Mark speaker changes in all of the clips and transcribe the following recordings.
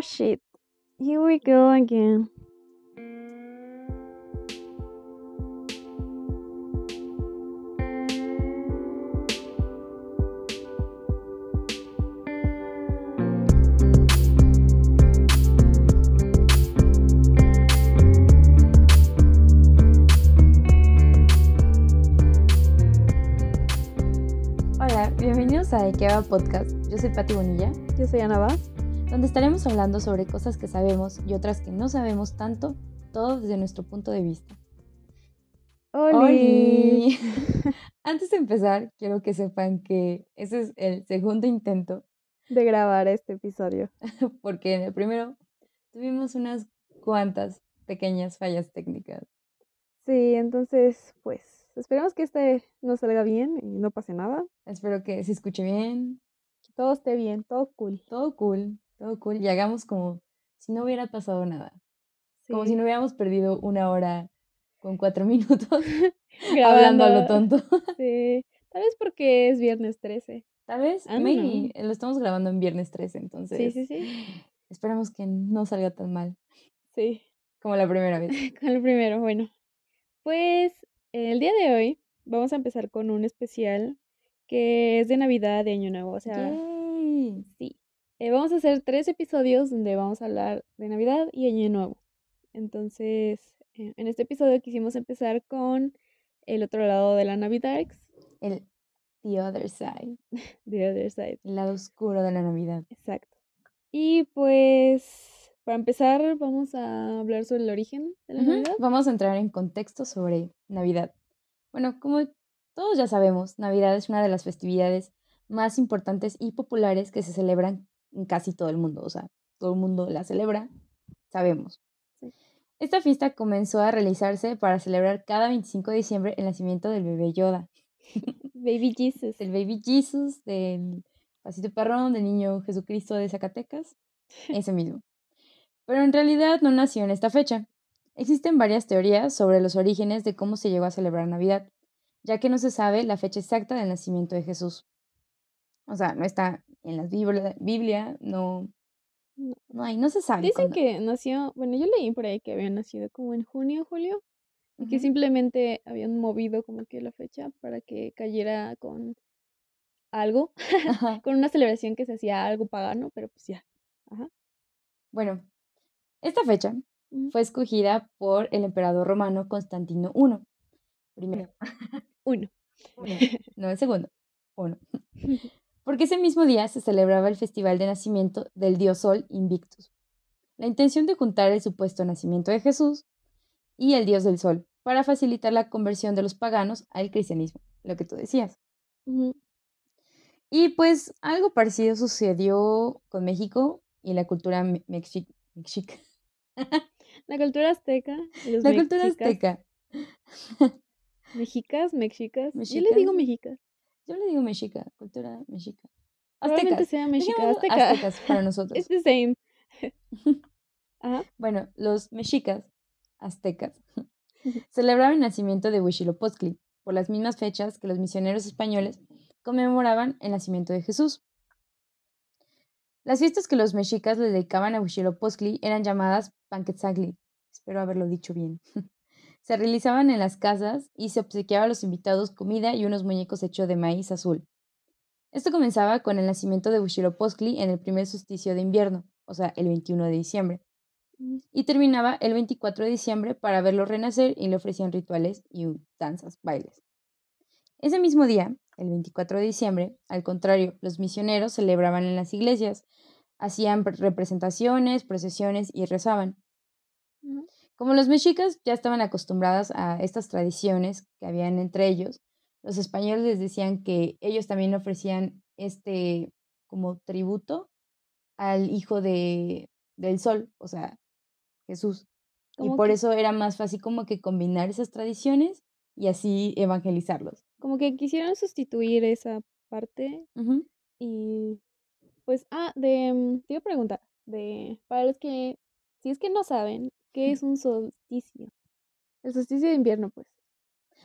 Speaker 1: Oh shit. Here we go again.
Speaker 2: Hola, bienvenidos a Ikea Podcast. Yo soy Pati Bonilla,
Speaker 1: Yo soy Ana Vaz.
Speaker 2: Donde estaremos hablando sobre cosas que sabemos y otras que no sabemos tanto, todo desde nuestro punto de vista.
Speaker 1: ¡Oli!
Speaker 2: Antes de empezar, quiero que sepan que ese es el segundo intento,
Speaker 1: De grabar este episodio.
Speaker 2: porque en el primero tuvimos unas cuantas pequeñas fallas técnicas.
Speaker 1: Sí, entonces, pues, esperemos que este nos salga bien y no pase nada.
Speaker 2: Espero que se escuche bien,
Speaker 1: Que todo esté bien, todo cool.
Speaker 2: todo cool, todo cool, y hagamos como si no hubiera pasado nada, como si
Speaker 1: Sí,
Speaker 2: no hubiéramos perdido una hora con cuatro minutos hablando a lo tonto.
Speaker 1: Sí, tal vez porque es viernes 13.
Speaker 2: Tal vez,
Speaker 1: don't
Speaker 2: maybe, lo estamos grabando en viernes 13,
Speaker 1: Sí,
Speaker 2: entonces
Speaker 1: sí, sí.
Speaker 2: esperamos que no salga tan mal
Speaker 1: Sí,
Speaker 2: como la primera vez.
Speaker 1: con el primero. Bueno, pues el día de hoy vamos a empezar con un especial que es de Navidad, de Año Nuevo. O sea,
Speaker 2: Yay.
Speaker 1: Sí, eh, vamos a hacer tres episodios donde vamos a hablar de Navidad y Año Nuevo. Entonces, eh, en este episodio quisimos empezar con el otro lado de la Navidad,
Speaker 2: El The Other Side,
Speaker 1: The Other Side.
Speaker 2: el lado oscuro de la Navidad.
Speaker 1: Exacto. Y pues, para empezar, vamos a hablar sobre el origen de la Navidad.
Speaker 2: Vamos a entrar en contexto sobre Navidad. Bueno, como todos ya sabemos, Navidad es una de las festividades más importantes y populares que se celebran en casi todo el mundo. O sea, todo el mundo la celebra, sabemos.
Speaker 1: Sí.
Speaker 2: Esta fiesta comenzó a realizarse para celebrar cada 25 de diciembre el nacimiento del bebé Yoda,
Speaker 1: Baby Jesus.
Speaker 2: del baby Jesus, del pasito perrón, del niño Jesucristo de Zacatecas, ese mismo. Pero en realidad no nació en esta fecha. Existen varias teorías sobre los orígenes de cómo se llegó a celebrar Navidad, ya que no se sabe la fecha exacta del nacimiento de Jesús. O sea, no está en la Biblia, Biblia no,
Speaker 1: No.
Speaker 2: no hay, no se sabe.
Speaker 1: Dicen
Speaker 2: cuándo.
Speaker 1: que nació, bueno, yo leí por ahí que había nacido como en junio, julio, y que
Speaker 2: Ujú.
Speaker 1: simplemente habían movido como que la fecha para que cayera con algo, con una celebración que se hacía algo pagano, pero pues ya. Ajá.
Speaker 2: Bueno, esta fecha
Speaker 1: Ujú.
Speaker 2: fue escogida por el emperador romano Constantino I. Primero.
Speaker 1: Uno.
Speaker 2: Uno, no el segundo. Uno. Porque ese mismo día se celebraba el festival de nacimiento del dios Sol Invictus. La intención de juntar el supuesto nacimiento de Jesús y el dios del Sol para facilitar la conversión de los paganos al cristianismo, lo que tú decías. Y pues algo parecido sucedió con México y la cultura me- mexi- mexica.
Speaker 1: La cultura azteca, y los
Speaker 2: La cultura
Speaker 1: mexicas,
Speaker 2: azteca.
Speaker 1: mexicas, mexicas. Yo les digo
Speaker 2: Mexicas. Yo le digo mexica, cultura mexica. Aztecas.
Speaker 1: sea mexica, azteca.
Speaker 2: aztecas para nosotros.
Speaker 1: It's the same. Ajá.
Speaker 2: Bueno, los mexicas, aztecas, celebraban el nacimiento de Huitzilopochtli por las mismas fechas que los misioneros españoles conmemoraban el nacimiento de Jesús. Las fiestas que los mexicas le dedicaban a Huitzilopochtli eran llamadas Panquetzagli, espero haberlo dicho bien. Se realizaban en las casas y se obsequiaba a los invitados comida y unos muñecos hechos de maíz azul. Esto comenzaba con el nacimiento de Huitzilopochtli en el primer solsticio de invierno, o sea, el 21 de diciembre
Speaker 1: Ujú.
Speaker 2: y terminaba el 24 de diciembre para verlo renacer y le ofrecían rituales y danzas, bailes. Ese mismo día, el 24 de diciembre, al contrario, los misioneros celebraban en las iglesias, hacían pre- representaciones, procesiones y rezaban. Como los mexicas ya estaban acostumbrados a estas tradiciones que habían entre ellos, los españoles les decían que ellos también ofrecían este como tributo al hijo de, del sol, o sea, Jesús. Y por
Speaker 1: que,
Speaker 2: eso era más fácil como que combinar esas tradiciones y así evangelizarlos.
Speaker 1: como que quisieron sustituir esa parte y pues, ah, de, mm, te iba a preguntar, de, para los que, si es que no saben, ¿qué es un solsticio? El solsticio de invierno, pues.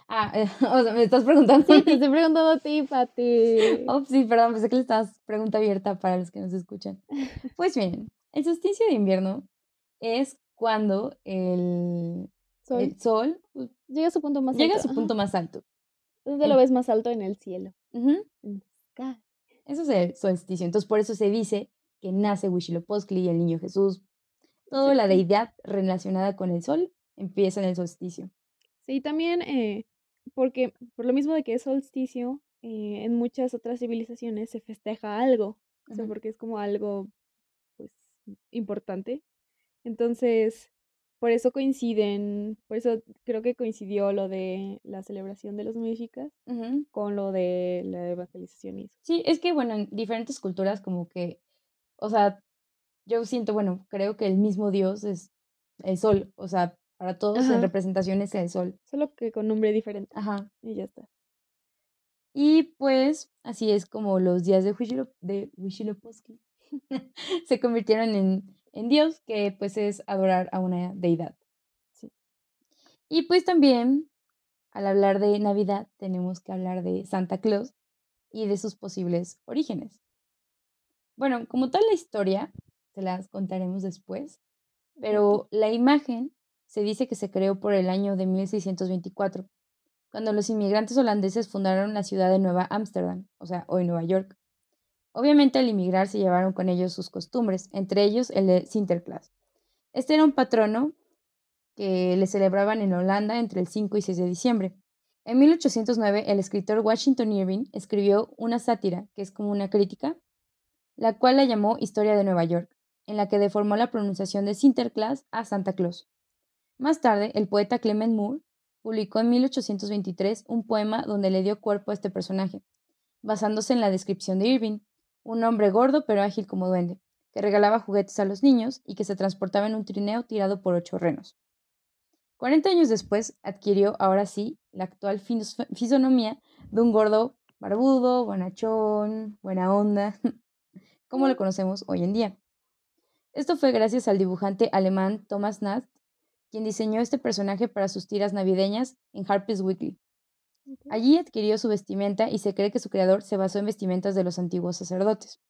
Speaker 2: Ah, o sea, me estás preguntando
Speaker 1: Sí, te estoy preguntando a ti, Pati.
Speaker 2: Oh, sí, perdón, pensé que le estabas pregunta abierta para los que nos escuchan. Pues bien, El solsticio de invierno es cuando el
Speaker 1: Sol.
Speaker 2: el sol
Speaker 1: Llega a su punto más
Speaker 2: llega a
Speaker 1: alto.
Speaker 2: su punto más alto.
Speaker 1: ¿Dónde lo ves más alto? En el cielo.
Speaker 2: Eso es el solsticio. Entonces, por eso se dice que nace Huitzilopochtli, el niño Jesús. Toda la deidad relacionada con el sol empieza en el solsticio.
Speaker 1: Sí, también eh, porque por lo mismo de que es solsticio, eh, en muchas otras civilizaciones se festeja algo, o sea, porque es como algo, pues, importante. Entonces, por eso coinciden, por eso creo que coincidió lo de la celebración de los mexicas con lo de la evangelización y eso.
Speaker 2: Sí, es que, bueno, en diferentes culturas como que, o sea, yo siento, bueno, creo que el mismo Dios es el sol, o sea, para todos en representación es el sol.
Speaker 1: Solo que con nombre diferente
Speaker 2: Ajá.
Speaker 1: y ya está.
Speaker 2: Y pues así es como los días de Huichilo- de Huitzilopochtli se convirtieron en, en Dios, que pues es adorar a una deidad.
Speaker 1: Sí.
Speaker 2: Y pues también, al hablar de Navidad, tenemos que hablar de Santa Claus y de sus posibles orígenes. Bueno, como tal la historia, se las contaremos después, pero la imagen se dice que se creó por el año de 1624, cuando los inmigrantes holandeses fundaron la ciudad de Nueva Ámsterdam, o sea, hoy Nueva York. Obviamente al inmigrar se llevaron con ellos sus costumbres, entre ellos el de Sinterklaas. Este era un patrono que le celebraban en Holanda entre el 5 y 6 de diciembre. En 1809 el escritor Washington Irving escribió una sátira, que es como una crítica, la cual la llamó Historia de Nueva York, en la que deformó la pronunciación de Sinterklaas a Santa Claus. Más tarde, el poeta Clement Moore publicó en 1823 un poema donde le dio cuerpo a este personaje, basándose en la descripción de Irving, un hombre gordo pero ágil como duende, que regalaba juguetes a los niños y que se transportaba en un trineo tirado por ocho renos. 40 años después adquirió, ahora sí, la actual fis- fisonomía de un gordo barbudo, bonachón, buena onda, como lo conocemos hoy en día. Esto fue gracias al dibujante alemán Thomas Nast, quien diseñó este personaje para sus tiras navideñas en Harper's Weekly. Allí adquirió su vestimenta y se cree que su creador se basó en vestimentas de los antiguos sacerdotes.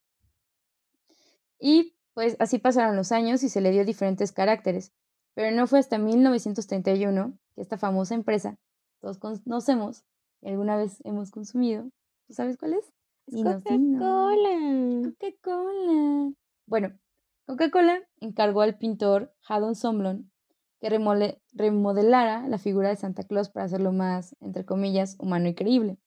Speaker 2: Y pues así pasaron los años y se le dio diferentes caracteres, pero no fue hasta 1931 que esta famosa empresa, todos conocemos y alguna vez hemos consumido, ¿tú sabes cuál es?
Speaker 1: Es. Coca-Cola.
Speaker 2: Coca-Cola. Bueno, Coca-Cola encargó al pintor Haddon Somlon que remodelara la figura de Santa Claus para hacerlo más, entre comillas, humano y creíble.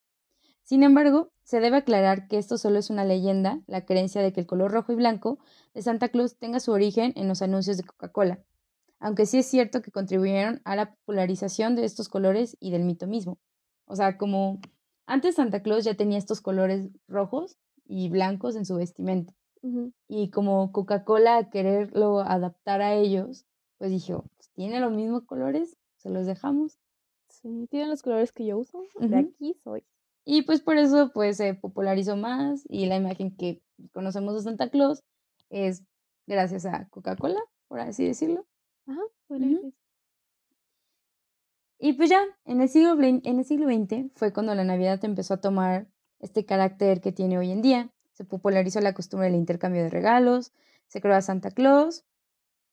Speaker 2: Sin embargo, se debe aclarar que esto solo es una leyenda, la creencia de que el color rojo y blanco de Santa Claus tenga su origen en los anuncios de Coca-Cola, aunque sí es cierto que contribuyeron a la popularización de estos colores y del mito mismo. O sea, como antes Santa Claus ya tenía estos colores rojos y blancos en su vestimenta Y como Coca-Cola quererlo adaptar a ellos, pues dijo, pues tiene los mismos colores, se los dejamos.
Speaker 1: Sí, tienen los colores que yo uso. De aquí soy.
Speaker 2: Y pues por eso pues se popularizó más y la imagen que conocemos de Santa Claus es gracias a Coca-Cola, por así decirlo.
Speaker 1: Ajá.
Speaker 2: Y pues ya, en el siglo, en el siglo XX fue cuando la Navidad empezó a tomar este carácter que tiene hoy en día. Se popularizó la costumbre del intercambio de regalos, se creó a Santa Claus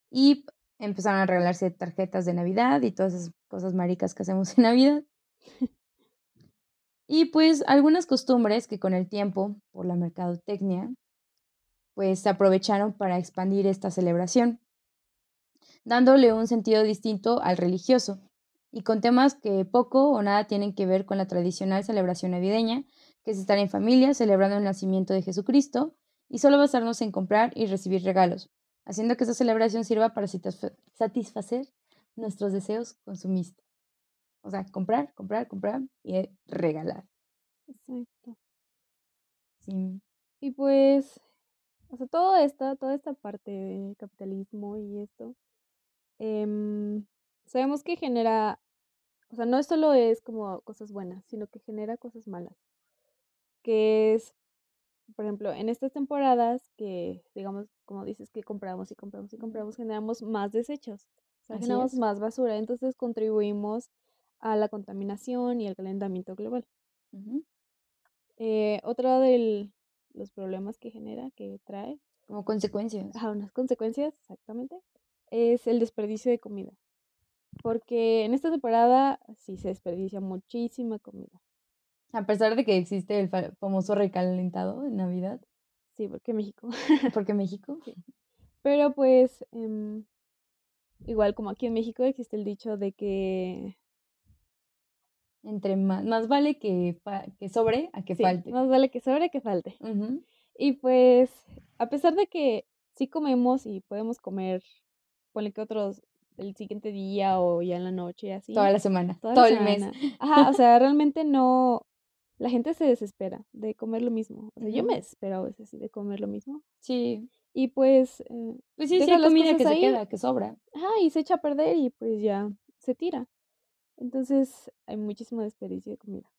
Speaker 2: y empezaron a regalarse tarjetas de Navidad y todas esas cosas maricas que hacemos en Navidad. Y pues algunas costumbres que con el tiempo, por la mercadotecnia, pues se aprovecharon para expandir esta celebración, dándole un sentido distinto al religioso y con temas que poco o nada tienen que ver con la tradicional celebración navideña, que es estar en familia celebrando el nacimiento de Jesucristo y solo basarnos en comprar y recibir regalos, haciendo que esta celebración sirva para satisfa- satisfacer nuestros deseos consumistas. O sea, comprar, comprar, comprar y eh, regalar.
Speaker 1: Exacto.
Speaker 2: Sí.
Speaker 1: Y pues, o sea, todo esta, toda esta parte de capitalismo y esto, em, sabemos que genera, o sea, no solo es como cosas buenas, sino que genera cosas malas. Que es, por ejemplo, en estas temporadas que, digamos, como dices, que compramos y compramos y compramos, generamos más desechos, o sea,
Speaker 2: Así
Speaker 1: generamos
Speaker 2: es.
Speaker 1: más basura, entonces contribuimos a la contaminación y al calentamiento global. Eh, otro de los problemas que genera, que trae,
Speaker 2: Como consecuencias.
Speaker 1: Ajá, unas consecuencias, exactamente, es el desperdicio de comida. Porque en esta temporada sí se desperdicia muchísima comida.
Speaker 2: A pesar de que existe el fa- famoso recalentado en Navidad.
Speaker 1: Sí, porque México.
Speaker 2: Porque México.
Speaker 1: Pero pues, em, igual como aquí en México existe el dicho de que
Speaker 2: Entre más, más vale que, que sobre a que
Speaker 1: sí,
Speaker 2: falte.
Speaker 1: más vale que sobre que falte. Y pues, a pesar de que sí comemos y podemos comer, ponle que otros el siguiente día o ya en la noche y así.
Speaker 2: Toda la semana,
Speaker 1: toda la
Speaker 2: todo el mes.
Speaker 1: semana. Ajá, o sea, realmente no, la gente se desespera de comer lo mismo. O sea, yo me desespero a veces de comer lo mismo.
Speaker 2: Sí.
Speaker 1: Y pues, eh,
Speaker 2: Pues sí, sí hay comida que se queda, que sobra.
Speaker 1: ajá, y se echa a perder y pues ya se tira. Entonces, hay muchísimo desperdicio de comida.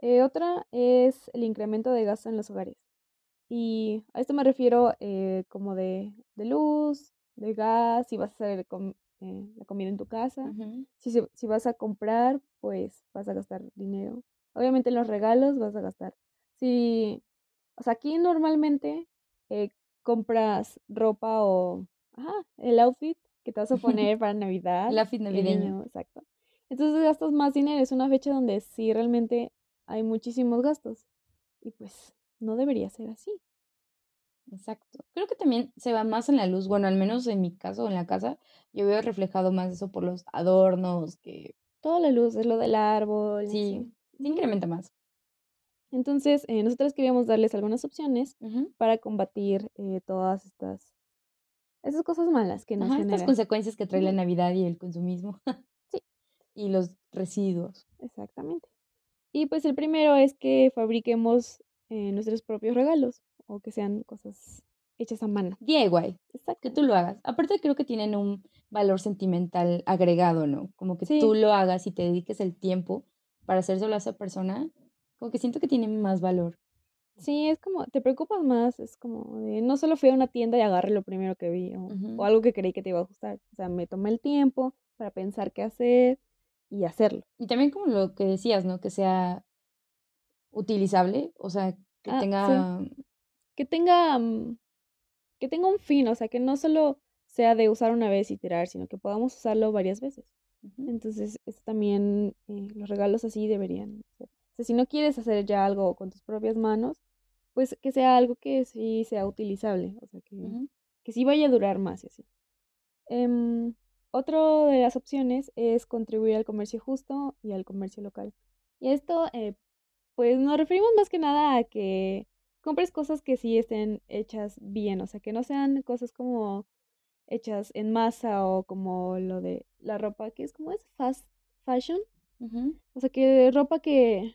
Speaker 1: Eh, otra es el incremento de gasto en los hogares. Y a esto me refiero eh, como de, de luz, de gas, si vas a hacer com- eh, la comida en tu casa. Si, si vas a comprar, pues vas a gastar dinero. Obviamente en los regalos vas a gastar. Si, o sea, aquí normalmente eh, compras ropa o ajá, el outfit que te vas a poner para Navidad.
Speaker 2: El outfit navideño.
Speaker 1: niño, exacto. Entonces gastas más dinero. Es una fecha donde sí realmente hay muchísimos gastos. Y pues no debería ser así.
Speaker 2: Exacto. Creo que también se va más en la luz. Bueno, al menos en mi caso, en la casa, yo veo reflejado más eso por los adornos, que
Speaker 1: Toda la luz es lo del árbol.
Speaker 2: sí. Se incrementa más.
Speaker 1: Entonces, eh, nosotros queríamos darles algunas opciones
Speaker 2: Ujú.
Speaker 1: para combatir eh, todas estas, estas cosas malas que nos
Speaker 2: Ajá, estas
Speaker 1: generan.
Speaker 2: consecuencias que trae la. Navidad y el consumismo.
Speaker 1: Sí.
Speaker 2: Y los residuos.
Speaker 1: Exactamente. Y pues el primero es que fabriquemos eh, nuestros propios regalos o que sean cosas hechas a mano.
Speaker 2: DIY, que
Speaker 1: Exacto.
Speaker 2: tú lo hagas. Aparte creo que tienen un valor sentimental agregado, ¿no? Como que
Speaker 1: Sí.
Speaker 2: tú lo hagas y te dediques el tiempo para hacérselo a esa persona, como que siento que tiene más valor.
Speaker 1: Sí, es como, te preocupas más, es como de, no solo fui a una tienda y agarré lo primero que vi o, algo que creí que te iba a gustar. O sea, me tomé el tiempo para pensar qué hacer y hacerlo.
Speaker 2: Y también como lo que decías, ¿no? Que sea utilizable, o sea, que
Speaker 1: Ah, sí.
Speaker 2: tenga...
Speaker 1: Que tenga, mm, que tenga un fin, o sea, que no solo sea de usar una vez y tirar, sino que podamos usarlo varias veces. Entonces, esto también, eh, los regalos así deberían ser. O sea, si no quieres hacer ya algo con tus propias manos, pues que sea algo que sí sea utilizable, o sea, que, que sí vaya a durar más y así. Em, otro de las opciones es contribuir al comercio justo y al comercio local. Y esto, eh, pues nos referimos más que nada a que compres cosas que sí estén hechas bien, o sea, que no sean cosas como hechas en masa o como lo de la ropa que es como es fast fashion, o sea, que ropa que,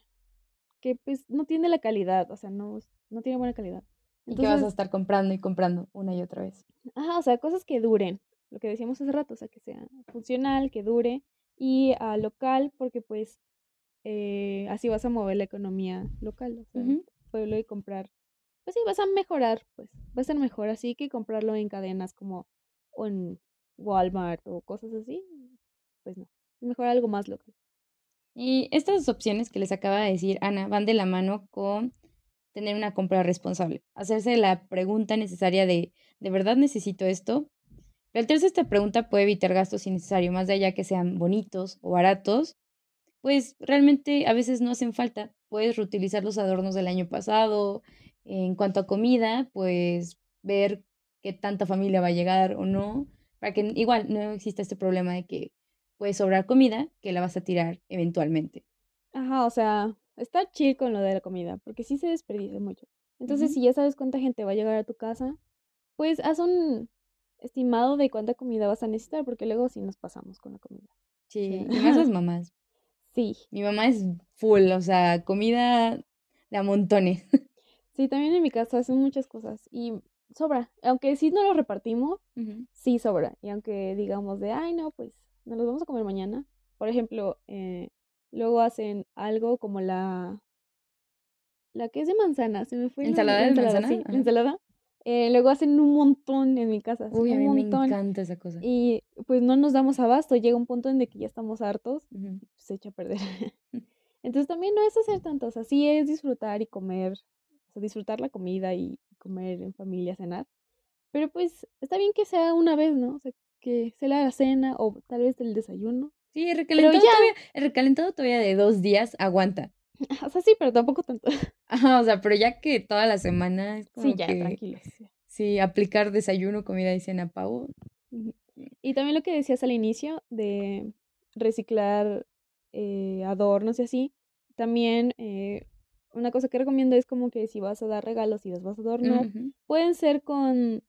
Speaker 1: que pues no tiene la calidad, o sea, no, no tiene buena calidad.
Speaker 2: Y que vas a estar comprando y comprando una y otra vez.
Speaker 1: ajá, o sea, cosas que duren, lo que decíamos hace rato, o sea, que sea funcional, que dure y a local, porque pues eh, así vas a mover la economía local, o sea, pueblo y comprar, pues sí, vas a mejorar, pues, va a ser mejor así que comprarlo en cadenas como o en Walmart o cosas así, pues no, es mejor algo más local.
Speaker 2: Y estas opciones que les acaba de decir Ana van de la mano con tener una compra responsable, hacerse la pregunta necesaria de, ¿de verdad necesito esto? Plantearse esta pregunta puede evitar gastos innecesarios, más de allá que sean bonitos o baratos, pues realmente a veces no hacen falta. Puedes reutilizar los adornos del año pasado. En cuanto a comida, pues ver qué tanta familia va a llegar o no, para que igual no exista este problema de que puede sobrar comida que la vas a tirar eventualmente.
Speaker 1: Ajá, o sea, está chill con lo de la comida, porque sí se desperdicia mucho. Entonces, si ya sabes cuánta gente va a llegar a tu casa, pues haz un estimado de cuánta comida vas a necesitar, porque luego sí nos pasamos con la comida.
Speaker 2: Sí,
Speaker 1: Sí.
Speaker 2: y más las mamás.
Speaker 1: Sí,
Speaker 2: Mi mamá es full, o sea, comida de a montones.
Speaker 1: sí, también en mi casa hacen muchas cosas y sobra. Aunque sí no lo repartimos, sí sobra. Y aunque digamos de, ay, no, pues nos los vamos a comer mañana. Por ejemplo, eh, luego hacen algo como la, la que es de manzana, se me fue
Speaker 2: ¿Ensalada
Speaker 1: la
Speaker 2: de
Speaker 1: ensalada,
Speaker 2: manzana?
Speaker 1: sí, ensalada. Eh, luego hacen un montón en mi casa, así,
Speaker 2: Uy, a
Speaker 1: un
Speaker 2: mí me
Speaker 1: montón.
Speaker 2: encanta esa cosa.
Speaker 1: Y pues no nos damos abasto, llega un punto en el que ya estamos hartos, se echa a perder. Entonces también no es hacer tanto, o sea, sí es disfrutar y comer, sea, disfrutar la comida y comer en familia, cenar, Pero pues está bien que sea una vez, ¿no? O sea, que sea la cena o tal vez el desayuno.
Speaker 2: Sí, el recalentado,
Speaker 1: ya,
Speaker 2: todavía, el recalentado todavía de dos días aguanta.
Speaker 1: o sea, sí, pero tampoco tanto.
Speaker 2: Ajá, o sea, pero ya que toda la semana es
Speaker 1: Sí,
Speaker 2: como
Speaker 1: ya,
Speaker 2: que,
Speaker 1: tranquilos.
Speaker 2: sí, aplicar desayuno, comida y cena pavo.
Speaker 1: Y también lo que decías al inicio de reciclar eh, adornos y así. También eh, una cosa que recomiendo es como que si vas a dar regalos y los vas a adornar, pueden ser con,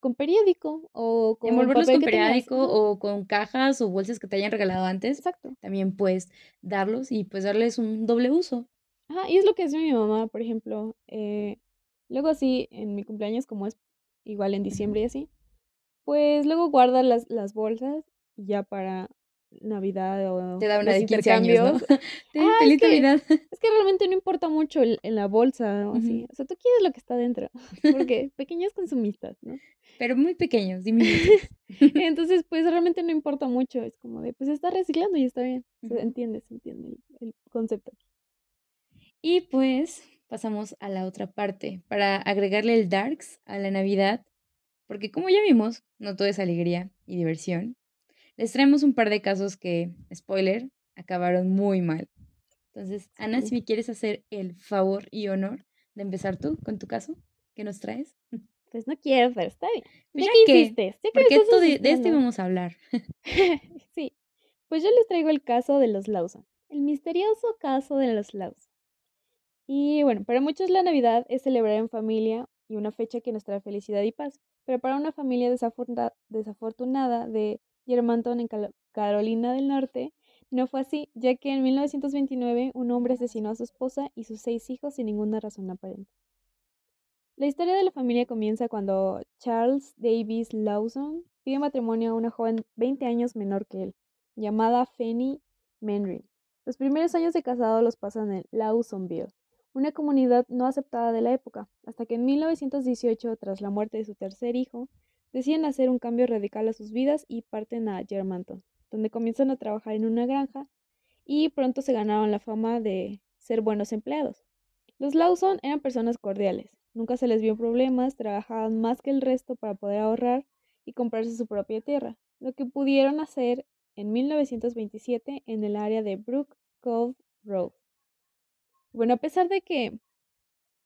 Speaker 1: con periódico o con
Speaker 2: Envolverlos con
Speaker 1: tengas.
Speaker 2: periódico o con cajas o bolsas que te hayan regalado antes.
Speaker 1: exacto.
Speaker 2: También puedes darlos y pues darles un doble uso.
Speaker 1: Ajá, y es lo que hace mi mamá, por ejemplo. eh, luego así, en mi cumpleaños, como es igual en diciembre y así, pues luego guarda las, las bolsas ya para Navidad o
Speaker 2: Te da una
Speaker 1: los
Speaker 2: de 15 años, ¿no?
Speaker 1: intercambios.
Speaker 2: Ten,
Speaker 1: Ah, es
Speaker 2: feliz
Speaker 1: que,
Speaker 2: Navidad.
Speaker 1: es que realmente no importa mucho el- en la bolsa o así. O sea, tú quieres lo que está dentro, porque pequeños consumistas, ¿no?
Speaker 2: Pero muy pequeños, diminutos.
Speaker 1: Entonces, pues realmente no importa mucho. Es como de, pues está reciclando y está bien. Se
Speaker 2: Ujú.
Speaker 1: entiende, se entiende el, el concepto.
Speaker 2: Y pues pasamos a la otra parte para agregarle el darks a la Navidad, porque como ya vimos, no todo es alegría y diversión. Les traemos un par de casos que, spoiler, acabaron muy mal. Entonces, Ana, si me quieres hacer el favor y honor de empezar tú con tu caso, ¿qué nos traes?
Speaker 1: Pues no quiero, pero está bien. Ya
Speaker 2: ya
Speaker 1: que insistes, ya
Speaker 2: porque esto de, de
Speaker 1: insistiendo.
Speaker 2: íbamos a hablar.
Speaker 1: Sí, pues yo les traigo el caso de los Lawson, el misterioso caso de los Lawson. Y bueno, para muchos la Navidad es celebrar en familia y una fecha que nos trae felicidad y paz, pero para una familia desafortunada de Germantown en Carolina del Norte, no fue así, ya que en 1929 un hombre asesinó a su esposa y sus seis hijos sin ninguna razón aparente. La historia de la familia comienza cuando Charles Davis Lawson pide matrimonio a una joven 20 años menor que él, llamada Fanny Menry. Los primeros años de casado los pasan en Lawsonville, una comunidad no aceptada de la época, hasta que en 1918, tras la muerte de su tercer hijo, deciden hacer un cambio radical a sus vidas y parten a Germantown, donde comienzan a trabajar en una granja y pronto se ganaron la fama de ser buenos empleados. Los Lawson eran personas cordiales, nunca se les vio problemas, trabajaban más que el resto para poder ahorrar y comprarse su propia tierra, lo que pudieron hacer en 1927 en el área de Brook Cove Road. Bueno, a pesar de que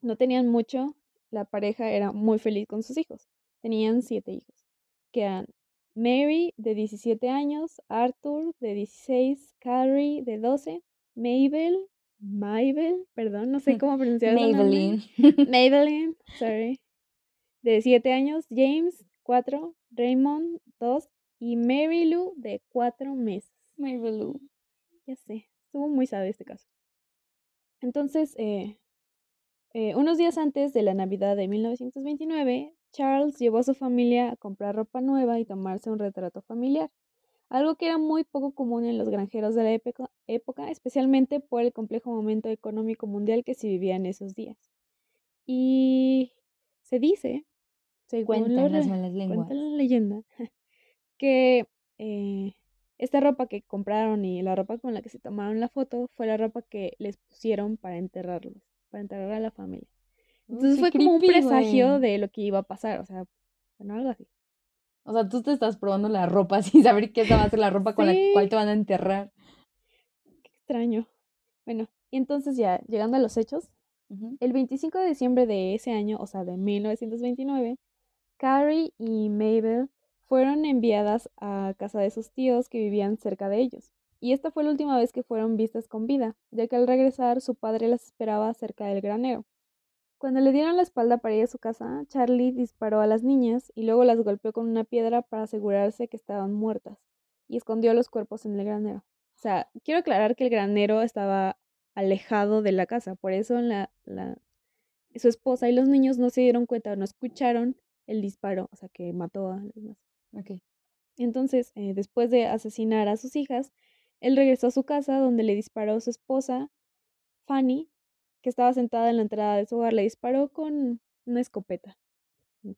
Speaker 1: no tenían mucho, la pareja era muy feliz con sus hijos. Tenían siete hijos, que eran Mary de 17 años, Arthur de 16, Carrie de 12, Mabel, Mabel, perdón, no sé cómo pronunciar.
Speaker 2: Maybelline.
Speaker 1: Maybelline, sorry, de 7 años, James, 4, Raymond, 2 y Mary Lou de 4 meses.
Speaker 2: Maybelline.
Speaker 1: Ya sé, estuvo muy sabe este caso. Entonces, eh, eh, unos días antes de la Navidad de 1929, Charles llevó a su familia a comprar ropa nueva y tomarse un retrato familiar, algo que era muy poco común en los granjeros de la época, época, especialmente por el complejo momento económico mundial que se vivía en esos días. Y se dice, según
Speaker 2: las malas lenguas.
Speaker 1: cuenta la leyenda, que eh, esta ropa que compraron y la ropa con la que se tomaron la foto fue la ropa que les pusieron para enterrarlos, para enterrar a la familia.
Speaker 2: Uy,
Speaker 1: Entonces fue como un presagio de lo que iba a pasar, o sea, bueno, algo así.
Speaker 2: O sea, tú te estás probando la ropa sin saber qué va a ser la ropa con la cual te van a enterrar.
Speaker 1: Qué extraño. Bueno, y entonces ya, llegando a los hechos, el 25 de diciembre de ese año, o sea, de 1929, Carrie y Mabel fueron enviadas a casa de sus tíos que vivían cerca de ellos. Y esta fue la última vez que fueron vistas con vida, ya que al regresar su padre las esperaba cerca del granero. Cuando le dieron la espalda para ir a su casa, Charlie disparó a las niñas y luego las golpeó con una piedra para asegurarse que estaban muertas y escondió los cuerpos en el granero. O sea, quiero aclarar que el granero estaba alejado de la casa, por eso la, la, su esposa y los niños no se dieron cuenta, no escucharon el disparo, o sea, que mató a los demás.
Speaker 2: Ok.
Speaker 1: Entonces, eh, después de asesinar a sus hijas, él regresó a su casa donde le disparó a su esposa, Fanny, que estaba sentada en la entrada de su hogar, le disparó con una escopeta. Mm.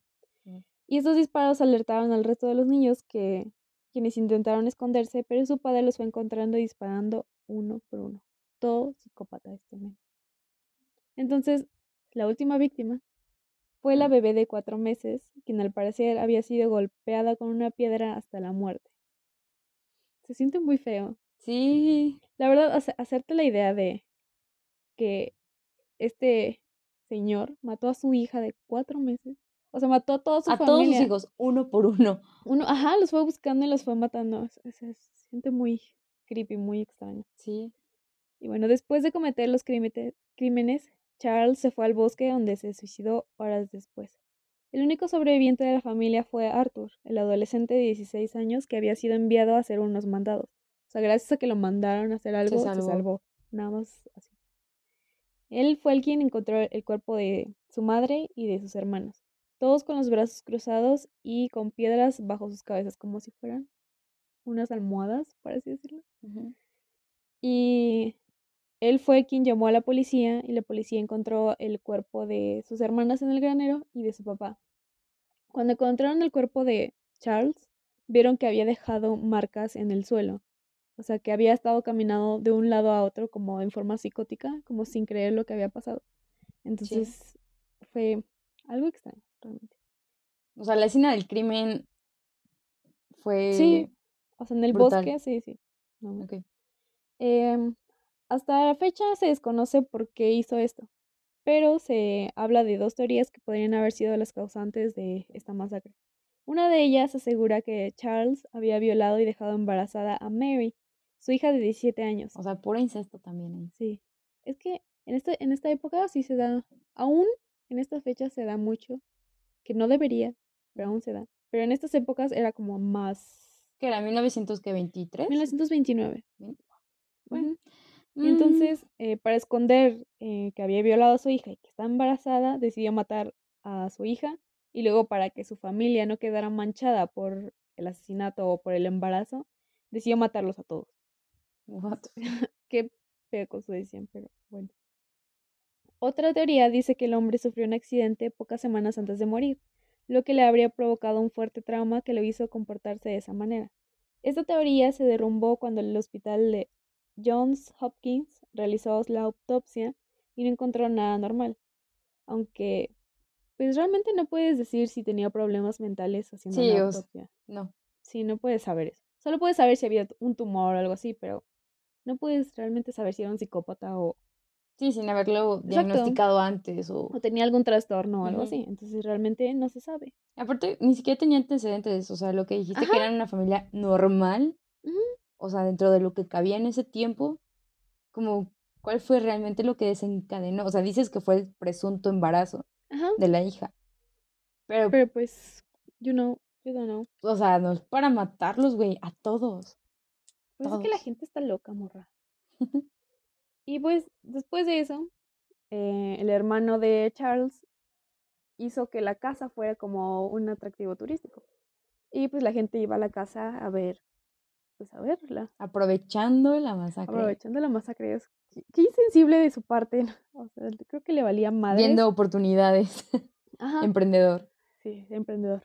Speaker 2: Mm.
Speaker 1: Y estos disparos alertaron al resto de los niños que quienes intentaron esconderse, pero su padre los fue encontrando y disparando uno por uno. Todo psicópata este men. Entonces, la última víctima fue la bebé de cuatro meses, quien al parecer había sido golpeada con una piedra hasta la muerte. Se siente muy feo.
Speaker 2: Sí.
Speaker 1: La verdad, hace- hacerte la idea de que este señor mató a su hija de cuatro meses. O sea, mató a toda su
Speaker 2: A todos sus hijos, uno por uno.
Speaker 1: Uno, ajá, los fue buscando y los fue matando. Se, se- se siente muy creepy, muy extraño.
Speaker 2: Sí.
Speaker 1: Y bueno, después de cometer los crímenes, Charles se fue al bosque donde se suicidó horas después. El único sobreviviente de la familia fue Arthur, el adolescente de 16 años que había sido enviado a hacer unos mandados. O sea, gracias a que lo mandaron a hacer algo, se salvó.
Speaker 2: salvó.
Speaker 1: Nada más así. Él fue el quien encontró el cuerpo de su madre y de sus hermanos, todos con los brazos cruzados y con piedras bajo sus cabezas, como si fueran unas almohadas, por así decirlo. Y él fue quien llamó a la policía y la policía encontró el cuerpo de sus hermanas en el granero y de su papá. Cuando encontraron el cuerpo de Charles, vieron que había dejado marcas en el suelo. O sea, que había estado caminando de un lado a otro como en forma psicótica, como sin creer lo que había pasado. Entonces fue algo extraño, realmente.
Speaker 2: O sea, la escena del crimen fue.
Speaker 1: Sí, o sea, en el
Speaker 2: brutal.
Speaker 1: bosque, sí, sí. no,
Speaker 2: Ok.
Speaker 1: Em, hasta la fecha se desconoce por qué hizo esto, pero se habla de dos teorías que podrían haber sido las causantes de esta masacre. Una de ellas asegura que Charles había violado y dejado embarazada a Mary, su hija de 17 años.
Speaker 2: O sea, puro incesto también.
Speaker 1: Sí, es que en, este, en esta época sí se da, aún en estas fechas se da mucho, que no debería, pero aún se da. Pero en estas épocas era como más...
Speaker 2: ¿Qué era? ¿1923?
Speaker 1: 1929.
Speaker 2: Bien.
Speaker 1: Bueno. Y entonces, eh, para esconder eh, que había violado a su hija y que está embarazada, decidió matar a su hija y luego para que su familia no quedara manchada por el asesinato o por el embarazo, decidió matarlos a todos.
Speaker 2: What?
Speaker 1: Qué feo su decisión, pero bueno. Otra teoría dice que el hombre sufrió un accidente pocas semanas antes de morir, lo que le habría provocado un fuerte trauma que lo hizo comportarse de esa manera. Esta teoría se derrumbó cuando el hospital de Johns Hopkins realizó la autopsia y no encontró nada normal. Aunque, pues realmente no puedes decir si tenía problemas mentales haciendo
Speaker 2: Sí,
Speaker 1: una autopsia.
Speaker 2: No.
Speaker 1: Sí, no puedes saber eso. Solo puedes saber si había un tumor o algo así, pero no puedes realmente saber si era un psicópata o,
Speaker 2: Sí, sin haberlo
Speaker 1: Exacto.
Speaker 2: diagnosticado antes o...
Speaker 1: o tenía algún trastorno o algo así. Entonces realmente no se sabe.
Speaker 2: Aparte, ni siquiera tenía antecedentes, o sea, lo que dijiste que eran una familia normal,
Speaker 1: Ujú.
Speaker 2: o sea, dentro de lo que cabía en ese tiempo, como cuál fue realmente lo que desencadenó, o sea, dices que fue el presunto embarazo
Speaker 1: Ajá.
Speaker 2: de la hija, pero,
Speaker 1: Pero pues, you know, you don't know.
Speaker 2: o sea, no es para matarlos, güey, a todos.
Speaker 1: Pues es que la gente está loca, morra. Y pues después de eso, eh, el hermano de Charles hizo que la casa fuera como un atractivo turístico. Y pues la gente iba a la casa a ver, pues a verla,
Speaker 2: Aprovechando la masacre,
Speaker 1: aprovechando la masacre. Es- Qué, insensible de su parte. ¿no? O sea, creo que le valía madre.
Speaker 2: viendo oportunidades,
Speaker 1: Ajá.
Speaker 2: emprendedor.
Speaker 1: Sí, emprendedor.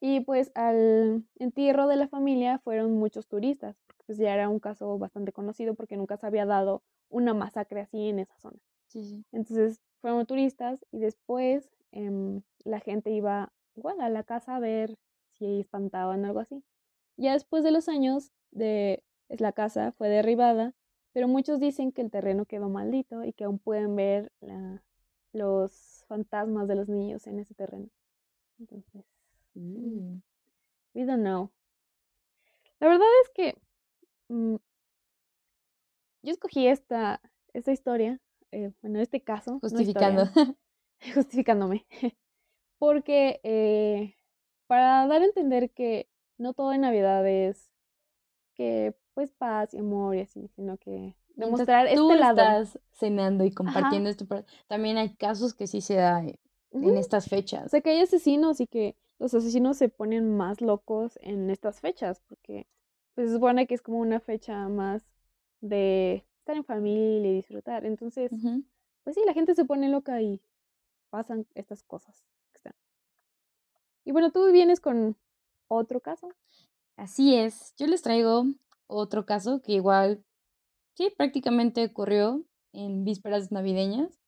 Speaker 1: Y pues al entierro de la familia fueron muchos turistas, pues ya era un caso bastante conocido porque nunca se había dado una masacre así en esa zona.
Speaker 2: Sí, sí.
Speaker 1: Entonces fueron turistas y después em, la gente iba igual a la casa a ver si espantaban algo así. Ya después de los años de es la casa fue derribada, pero muchos dicen que el terreno quedó maldito y que aún pueden ver la- los fantasmas de los niños en ese terreno. Entonces,
Speaker 2: Mm.
Speaker 1: we don't know. La verdad es que yo escogí esta, esta historia, eh, bueno, este caso, no
Speaker 2: Justificando.
Speaker 1: historia, justificándome, porque eh, para dar a entender que no todo en Navidad es que pues paz y amor y así, sino que demostrar
Speaker 2: tú
Speaker 1: este lado.
Speaker 2: estás cenando y compartiendo esto, pero también hay casos que sí se da en estas
Speaker 1: O
Speaker 2: fechas.
Speaker 1: sea, que hay asesinos y que los asesinos se ponen más locos en estas fechas, porque pues se supone que es como una fecha más de estar en familia y disfrutar. Entonces, pues sí, la gente se pone loca y pasan estas cosas. Y bueno, tú vienes con otro caso.
Speaker 2: Así es. Yo les traigo otro caso que igual, sí, prácticamente ocurrió en vísperas navideñas.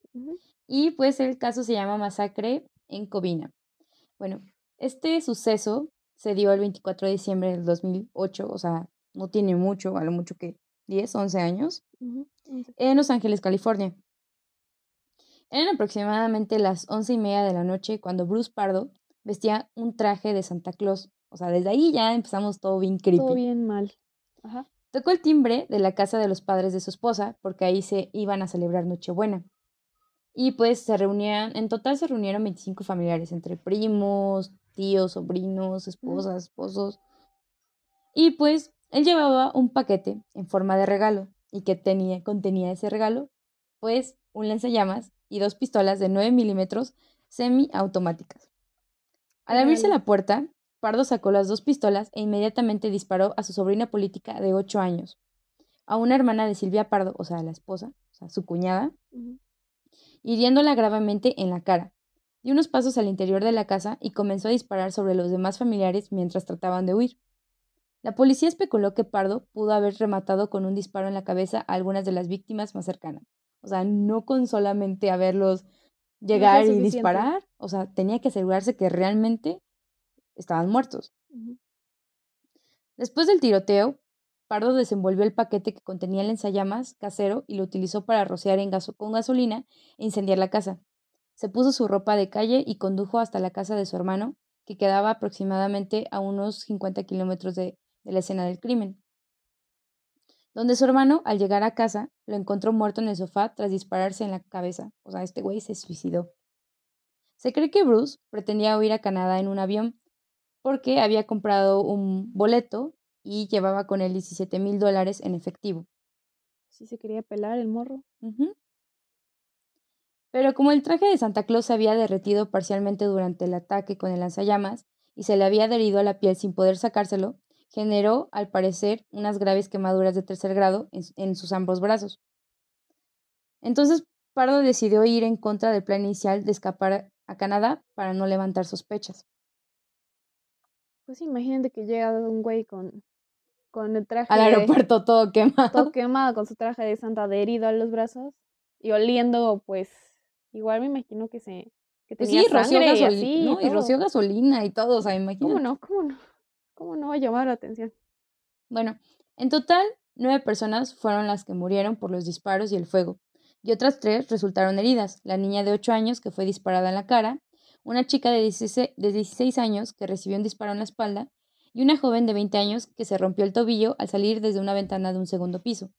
Speaker 2: Y pues el caso se llama Masacre en Covina. Bueno, este suceso se dio el 24 de diciembre del 2008, o sea, no tiene mucho, a lo mucho que 10, 11 años, en Los Ángeles, California. Eran aproximadamente las once y media de la noche cuando Bruce Pardo vestía un traje de Santa Claus. O sea, desde ahí ya empezamos todo bien creepy.
Speaker 1: Todo bien mal. Ajá.
Speaker 2: Tocó el timbre de la casa de los padres de su esposa porque ahí se iban a celebrar Nochebuena. Y pues se reunían, en total se reunieron 25 familiares, entre primos, tíos, sobrinos, esposas, esposos. Y pues él llevaba un paquete en forma de regalo y que tenía, contenía ese regalo, pues un lanzallamas y dos pistolas de 9 milímetros semiautomáticas. Al abrirse la puerta, Pardo sacó las dos pistolas e inmediatamente disparó a su sobrina política de 8 años, a una hermana de Silvia Pardo, o sea, la esposa, o sea, su cuñada, hiriéndola gravemente en la cara. Dio unos pasos al interior de la casa y comenzó a disparar sobre los demás familiares mientras trataban de huir. La policía especuló que Pardo pudo haber rematado con un disparo en la cabeza a algunas de las víctimas más cercanas. O sea, no con solamente haberlos llegar y disparar, o sea, tenía que asegurarse que realmente estaban muertos. Después del tiroteo, Pardo desenvolvió el paquete que contenía el lanzallamas casero y lo utilizó para rociar en gaso con gasolina e incendiar la casa. Se puso su ropa de calle y condujo hasta la casa de su hermano, que quedaba aproximadamente a unos 50 kilómetros de, de la escena del crimen donde su hermano, al llegar a casa, lo encontró muerto en el sofá tras dispararse en la cabeza. O sea, este güey se suicidó. Se cree que Bruce pretendía huir a Canadá en un avión porque había comprado un boleto y llevaba con él 17 mil dólares en efectivo.
Speaker 1: Sí, se quería pelar el morro.
Speaker 2: Pero como el traje de Santa Claus se había derretido parcialmente durante el ataque con el lanzallamas y se le había adherido a la piel sin poder sacárselo, generó, al parecer, unas graves quemaduras de tercer grado en, sus ambos brazos. Entonces, Pardo decidió ir en contra del plan inicial de escapar a Canadá para no levantar sospechas.
Speaker 1: Pues imagínate que llega un güey con, con el traje.
Speaker 2: Al aeropuerto todo quemado.
Speaker 1: Todo quemado, con su traje de santa adherido a los brazos y oliendo, pues, igual me imagino que se. Que
Speaker 2: pues tenía sí, roció gasolina. Y, roció gasolina y todo, o sea, imagínate.
Speaker 1: ¿Cómo no? ¿Cómo no? ¿Cómo no va a llamar la atención?
Speaker 2: Bueno, en total, nueve personas fueron las que murieron por los disparos y el fuego, y otras tres resultaron heridas. La niña de 8 años, que fue disparada en la cara, una chica de 16, años, que recibió un disparo en la espalda, y una joven de 20 años, que se rompió el tobillo al salir desde una ventana de un segundo piso.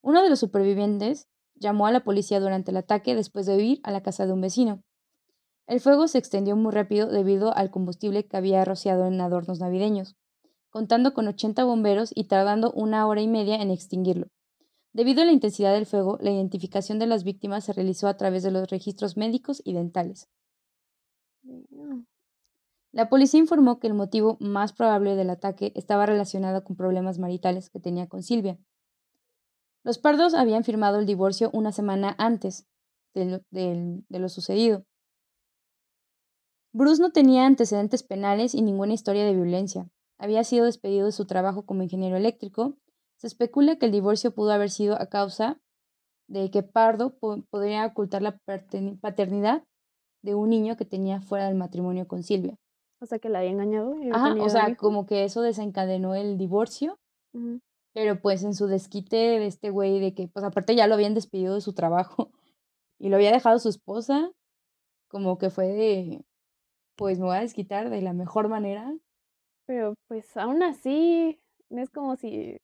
Speaker 2: Uno de los supervivientes llamó a la policía durante el ataque después de huir a la casa de un vecino. El fuego se extendió muy rápido debido al combustible que había rociado en adornos navideños, contando con 80 bomberos y tardando una hora y media en extinguirlo. Debido a la intensidad del fuego, la identificación de las víctimas se realizó a través de los registros médicos y dentales. La policía informó que el motivo más probable del ataque estaba relacionado con problemas maritales que tenía con Silvia. Los pardos habían firmado el divorcio una semana antes de lo sucedido, Bruce no tenía antecedentes penales y ninguna historia de violencia. Había sido despedido de su trabajo como ingeniero eléctrico. Se especula que el divorcio pudo haber sido a causa de que Pardo podría ocultar la paternidad de un niño que tenía fuera del matrimonio con Silvia.
Speaker 1: O sea, que la había engañado.
Speaker 2: o sea, como que eso desencadenó el divorcio. Pero pues en su desquite de este güey de que, pues aparte ya lo habían despedido de su trabajo y lo había dejado su esposa, como que fue de, pues me voy a desquitar de la mejor manera.
Speaker 1: Pero pues aún así, no es como si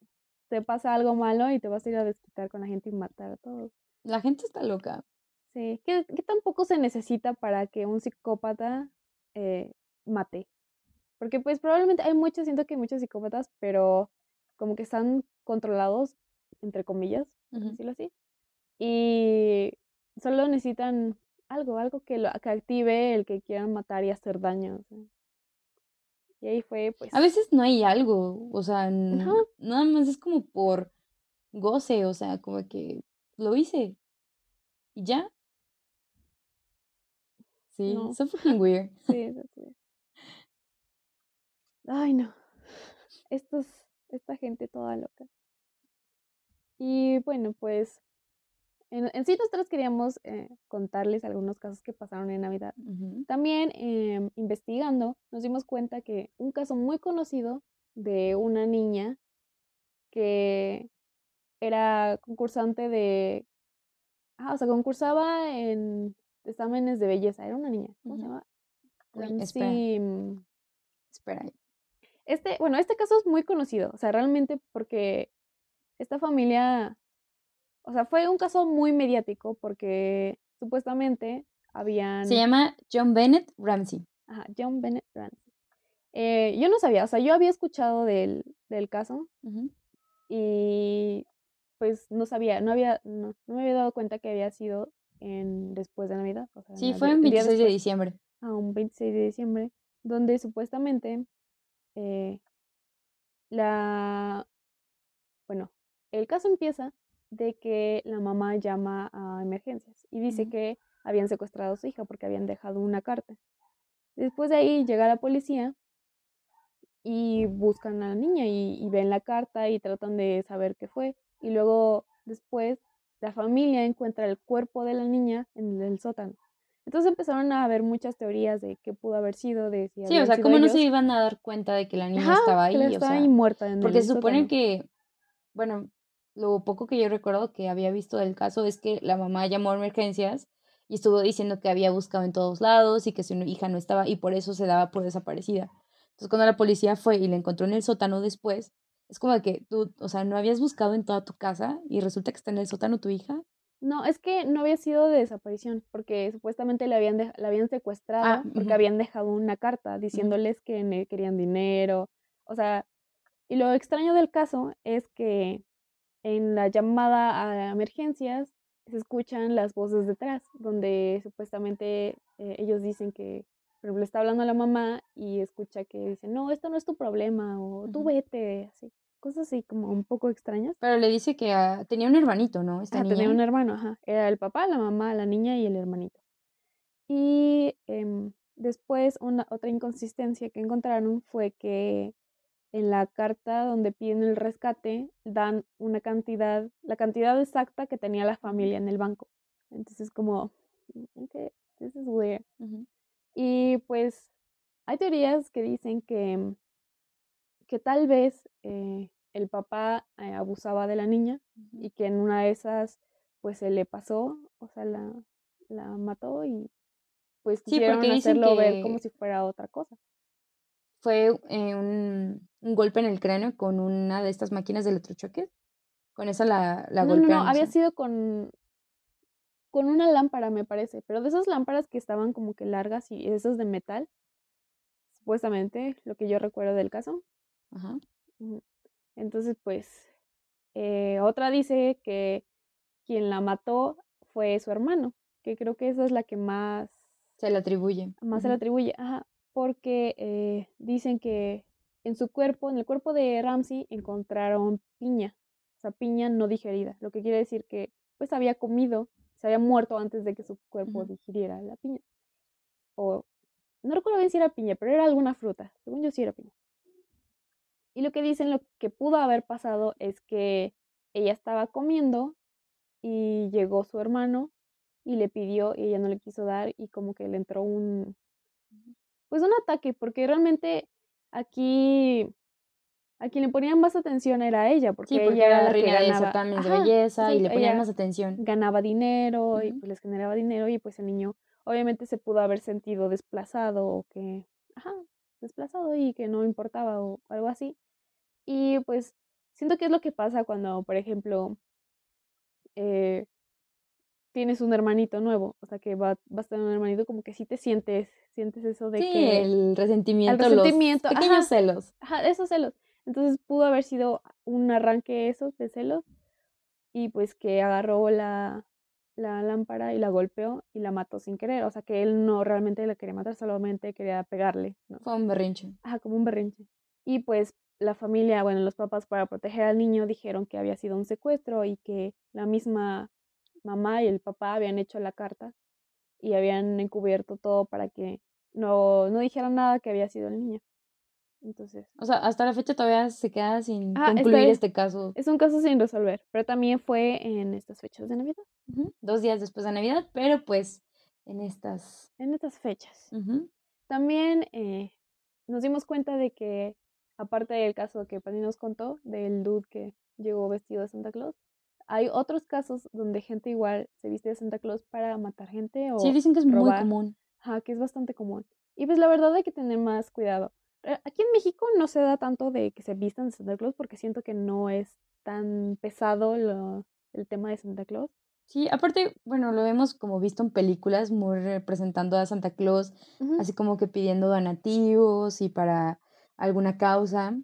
Speaker 1: te pasa algo malo y te vas a ir a desquitar con la gente y matar a todos.
Speaker 2: La gente está loca.
Speaker 1: Sí, ¿qué, tampoco se necesita para que un psicópata eh, mate? Porque pues probablemente hay muchos, siento que hay muchos psicópatas, pero como que están controlados, entre comillas, por decirlo así. Y solo necesitan algo, algo que, lo, que active el que quieran matar y hacer daño. Y ahí fue, pues.
Speaker 2: A veces no hay algo, o sea, nada más es como por goce, o sea, como que lo hice y ya. Sí, no. so fucking weird.
Speaker 1: Sí, that's weird. Ay, no. Estos, esta gente toda loca. Y bueno, pues en, en sí nosotros queríamos eh, contarles algunos casos que pasaron en Navidad. También em, investigando nos dimos cuenta que un caso muy conocido de una niña que era concursante de, ah, o sea, concursaba en exámenes de belleza, era una niña, ¿cómo se llama?
Speaker 2: Espera. Espera.
Speaker 1: Este, bueno, este caso es muy conocido, o sea, realmente porque esta familia, o sea, fue un caso muy mediático porque supuestamente habían,
Speaker 2: Se llama John Bennett Ramsey.
Speaker 1: ajá, John Bennett Ramsey. Eh, yo no sabía, o sea, yo había escuchado del, del caso y pues no sabía, no había, no, no me había dado cuenta que había sido en, después de Navidad, o sea,
Speaker 2: Sí, fue
Speaker 1: día
Speaker 2: 26 de diciembre.
Speaker 1: a un 26 de diciembre, donde supuestamente eh, la, bueno, el caso empieza de que la mamá llama a emergencias y dice que habían secuestrado a su hija porque habían dejado una carta. Después de ahí llega la policía y buscan a la niña y, y ven la carta y tratan de saber qué fue. Y luego después la familia encuentra el cuerpo de la niña en el sótano. Entonces empezaron a haber muchas teorías de qué pudo haber sido, de si
Speaker 2: Sí, o sea, ¿cómo no se iban a dar cuenta de que la niña
Speaker 1: Ajá,
Speaker 2: estaba
Speaker 1: que la
Speaker 2: ahí? O
Speaker 1: estaba
Speaker 2: sea,
Speaker 1: ahí muerta en
Speaker 2: porque
Speaker 1: el
Speaker 2: se supone que, bueno, lo poco que yo recuerdo que había visto del caso es que la mamá llamó a emergencias y estuvo diciendo que había buscado en todos lados y que su hija no estaba y por eso se daba por desaparecida. Entonces, cuando la policía fue y la encontró en el sótano después, es como que tú, o sea, no habías buscado en toda tu casa y resulta que está en el sótano tu hija.
Speaker 1: No, es que no había sido de desaparición, porque supuestamente la habían, la habían secuestrado
Speaker 2: Ah,
Speaker 1: porque
Speaker 2: ujú.
Speaker 1: habían dejado una carta diciéndoles que querían dinero. O sea, y lo extraño del caso es que en la llamada a emergencias se escuchan las voces detrás, donde supuestamente eh, ellos dicen que, por ejemplo, está hablando la mamá y escucha que dice, no, esto no es tu problema, o tú vete, así. Cosas así como un poco extrañas.
Speaker 2: Pero le dice que ah, tenía un hermanito, ¿no? Esta
Speaker 1: Ajá, tenía
Speaker 2: niña.
Speaker 1: un hermano, ajá. Era el papá, la mamá, la niña y el hermanito. Y em, después una otra inconsistencia que encontraron fue que en la carta donde piden el rescate dan una cantidad, la cantidad exacta que tenía la familia en el banco. Entonces como, "Mm, okay, this is weird.
Speaker 2: ujú.
Speaker 1: Y pues hay teorías que dicen que, que tal vez eh, el papá eh, abusaba de la niña y que en una de esas pues se le pasó, o sea, la, la mató y pues
Speaker 2: Sí,
Speaker 1: quisieron hacerlo ver como si fuera otra cosa.
Speaker 2: fue eh, un, un golpe en el cráneo con una de estas máquinas de electrochoques. Con esa la, la
Speaker 1: No, no, no, había sido con, con una lámpara, me parece, pero de esas lámparas que estaban como que largas y esas de metal, supuestamente, lo que yo recuerdo del caso.
Speaker 2: Ajá.
Speaker 1: Entonces, pues, eh, otra dice que quien la mató fue su hermano, que creo que esa es la que más,
Speaker 2: Se le atribuye.
Speaker 1: más se le atribuye, ajá, porque eh, dicen que en su cuerpo, en el cuerpo de Ramsey, encontraron piña, o sea, piña no digerida, lo que quiere decir que pues había comido, se había muerto antes de que su cuerpo digiriera la piña. O no recuerdo bien si era piña, pero era alguna fruta, según yo sí era piña. Y lo que dicen, lo que pudo haber pasado es que ella estaba comiendo y llegó su hermano y le pidió y ella no le quiso dar y como que le entró un, pues un ataque, porque realmente aquí, a quien le ponían más atención era a ella,
Speaker 2: Sí,
Speaker 1: porque
Speaker 2: porque
Speaker 1: ella era la que
Speaker 2: reina de certámenes de
Speaker 1: ajá,
Speaker 2: belleza y le ponían más atención.
Speaker 1: ganaba dinero y pues les generaba dinero y pues el niño obviamente se pudo haber sentido desplazado o que, ajá, desplazado y que no importaba o algo así. Y pues siento que es lo que pasa cuando, por ejemplo, eh, tienes un hermanito nuevo, o sea, que va, va a estar un hermanito, como que sí te sientes, sientes eso de
Speaker 2: Sí,
Speaker 1: que
Speaker 2: el
Speaker 1: el
Speaker 2: resentimiento, los
Speaker 1: resentimiento,
Speaker 2: pequeños
Speaker 1: ajá,
Speaker 2: celos.
Speaker 1: ajá, esos celos. Entonces pudo haber sido un arranque esos de celos y pues que agarró la, la lámpara y la golpeó y la mató sin querer, o sea, que él no realmente la quería matar, solamente quería pegarle, ¿no?
Speaker 2: Fue un berrinche.
Speaker 1: Ajá, como un berrinche. Y pues la familia, bueno, los papás para proteger al niño dijeron que había sido un secuestro y que la misma mamá y el papá habían hecho la carta y habían encubierto todo para que no, no dijeran nada que había sido el niño. Entonces,
Speaker 2: O sea, hasta la fecha todavía se queda sin
Speaker 1: Ah,
Speaker 2: concluir este caso.
Speaker 1: es un caso sin resolver, pero también fue en estas fechas de Navidad.
Speaker 2: Dos días después de Navidad, pero pues en estas...
Speaker 1: En estas fechas. También eh, nos dimos cuenta de que, aparte del caso que Pani nos contó, del dude que llegó vestido de Santa Claus, hay otros casos donde gente igual se viste de Santa Claus para matar gente o
Speaker 2: Sí, dicen que es muy común.
Speaker 1: Ajá, que es bastante común. Y pues la verdad hay que tener más cuidado. Eh, Aquí en México no se da tanto de que se vistan de Santa Claus porque siento que no es tan pesado lo- el tema de Santa Claus.
Speaker 2: Sí, aparte, bueno, lo hemos como visto en películas muy representando a Santa Claus, así como que pidiendo donativos y para alguna causa.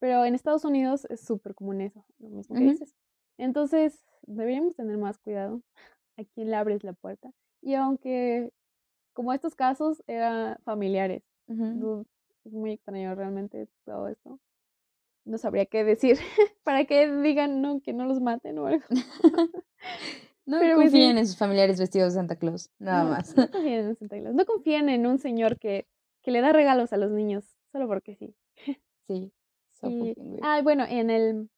Speaker 1: Pero en Estados Unidos es súper común eso, lo mismo que
Speaker 2: Ujú.
Speaker 1: dices. Entonces deberíamos tener más cuidado a quién le abres la puerta. Y aunque, como estos casos eran familiares, Es muy extraño realmente todo esto. No sabría qué decir para que digan no, que no los maten o algo.
Speaker 2: No
Speaker 1: Pero pues sí.
Speaker 2: confíen en sus familiares vestidos de Santa Claus, nada
Speaker 1: No,
Speaker 2: más.
Speaker 1: No confíen en Santa Claus. No confíen en un señor que, que le da regalos a los niños solo porque sí.
Speaker 2: Sí, so
Speaker 1: Y- ah, bueno, en el,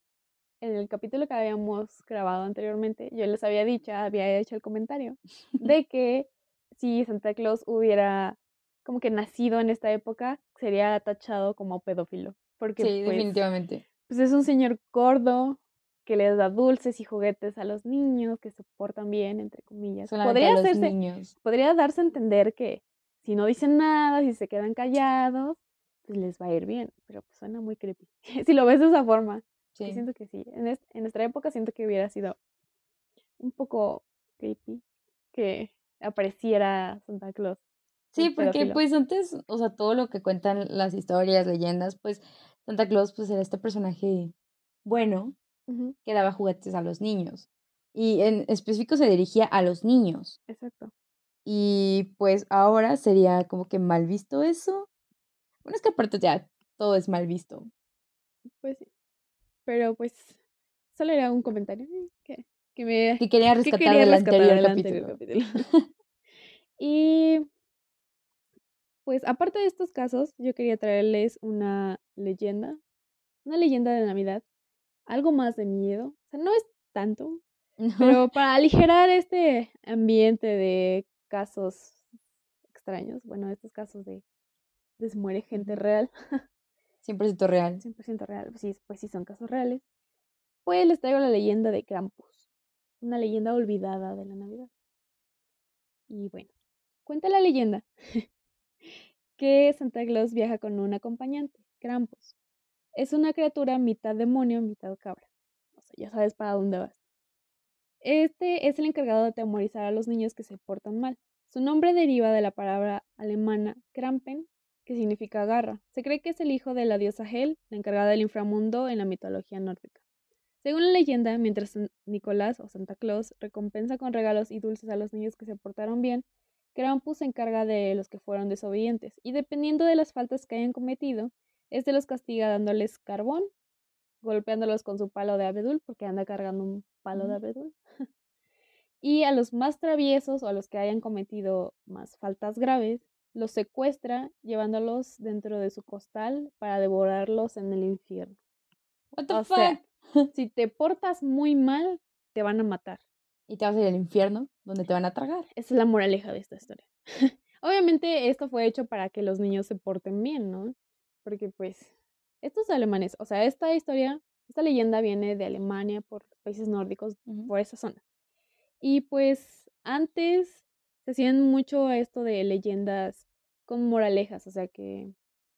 Speaker 1: en el capítulo que habíamos grabado anteriormente, yo les había dicho, había hecho el comentario de que si Santa Claus hubiera como que nacido en esta época, sería tachado como pedófilo. Porque
Speaker 2: Sí,
Speaker 1: pues,
Speaker 2: definitivamente.
Speaker 1: pues es un señor gordo que les da dulces y juguetes a los niños, que se portan bien, entre comillas.
Speaker 2: Solamente
Speaker 1: Podría hacerse,
Speaker 2: niños.
Speaker 1: podría darse a entender que si no dicen nada, si se quedan callados, pues les va a ir bien, pero pues suena muy creepy. si lo ves de esa forma, yo siento que sí. En, es- en nuestra época siento que hubiera sido un poco creepy que apareciera Santa Claus.
Speaker 2: Sí, porque pues antes, o sea, todo lo que cuentan las historias, leyendas, pues Santa Claus pues era este personaje bueno que daba juguetes a los niños. Y en específico se dirigía a los niños.
Speaker 1: exacto.
Speaker 2: Y pues ahora sería como que mal visto eso. Bueno, es que aparte ya todo es mal visto.
Speaker 1: Pues sí. Pero pues solo era un comentario eh, que, que me
Speaker 2: Que quería
Speaker 1: que
Speaker 2: rescatar
Speaker 1: quería
Speaker 2: del
Speaker 1: rescatar
Speaker 2: anterior
Speaker 1: del
Speaker 2: capítulo.
Speaker 1: anterior capítulo. y pues aparte de estos casos, yo quería traerles una leyenda, una leyenda de Navidad, algo más de miedo. O sea, no es tanto, pero para aligerar este ambiente de casos extraños, bueno, estos casos de, de se muere gente real,
Speaker 2: 100% real.
Speaker 1: 100% real, pues sí, pues sí son casos reales, pues les traigo la leyenda de Krampus, una leyenda olvidada de la Navidad. Y bueno, cuenta la leyenda que Santa Claus viaja con un acompañante, Krampus. Es una criatura mitad demonio, mitad cabra. O sea, ya sabes para dónde vas. Este es el encargado de atemorizar a los niños que se portan mal. Su nombre deriva de la palabra alemana Krampen, que significa garra. Se cree que es el hijo de la diosa Hel, la encargada del inframundo en la mitología nórdica. Según la leyenda, mientras Nicolás o Santa Claus recompensa con regalos y dulces a los niños que se portaron bien, Krampus se encarga de los que fueron desobedientes y dependiendo de las faltas que hayan cometido, este los castiga dándoles carbón, golpeándolos con su palo de abedul, porque anda cargando un palo de abedul. y a los más traviesos o a los que hayan cometido más faltas graves, los secuestra llevándolos dentro de su costal para devorarlos en el infierno.
Speaker 2: What the
Speaker 1: O
Speaker 2: fuck?
Speaker 1: sea, si te portas muy mal, te van a matar.
Speaker 2: Y te vas a ir al infierno donde te van a tragar.
Speaker 1: Esa es la moraleja de esta historia. Obviamente esto fue hecho para que los niños se porten bien, ¿no? Porque pues estos alemanes, o sea, esta historia, esta leyenda viene de Alemania por los países nórdicos, por esa zona. Y pues antes se hacían mucho esto de leyendas con moralejas, o sea, que,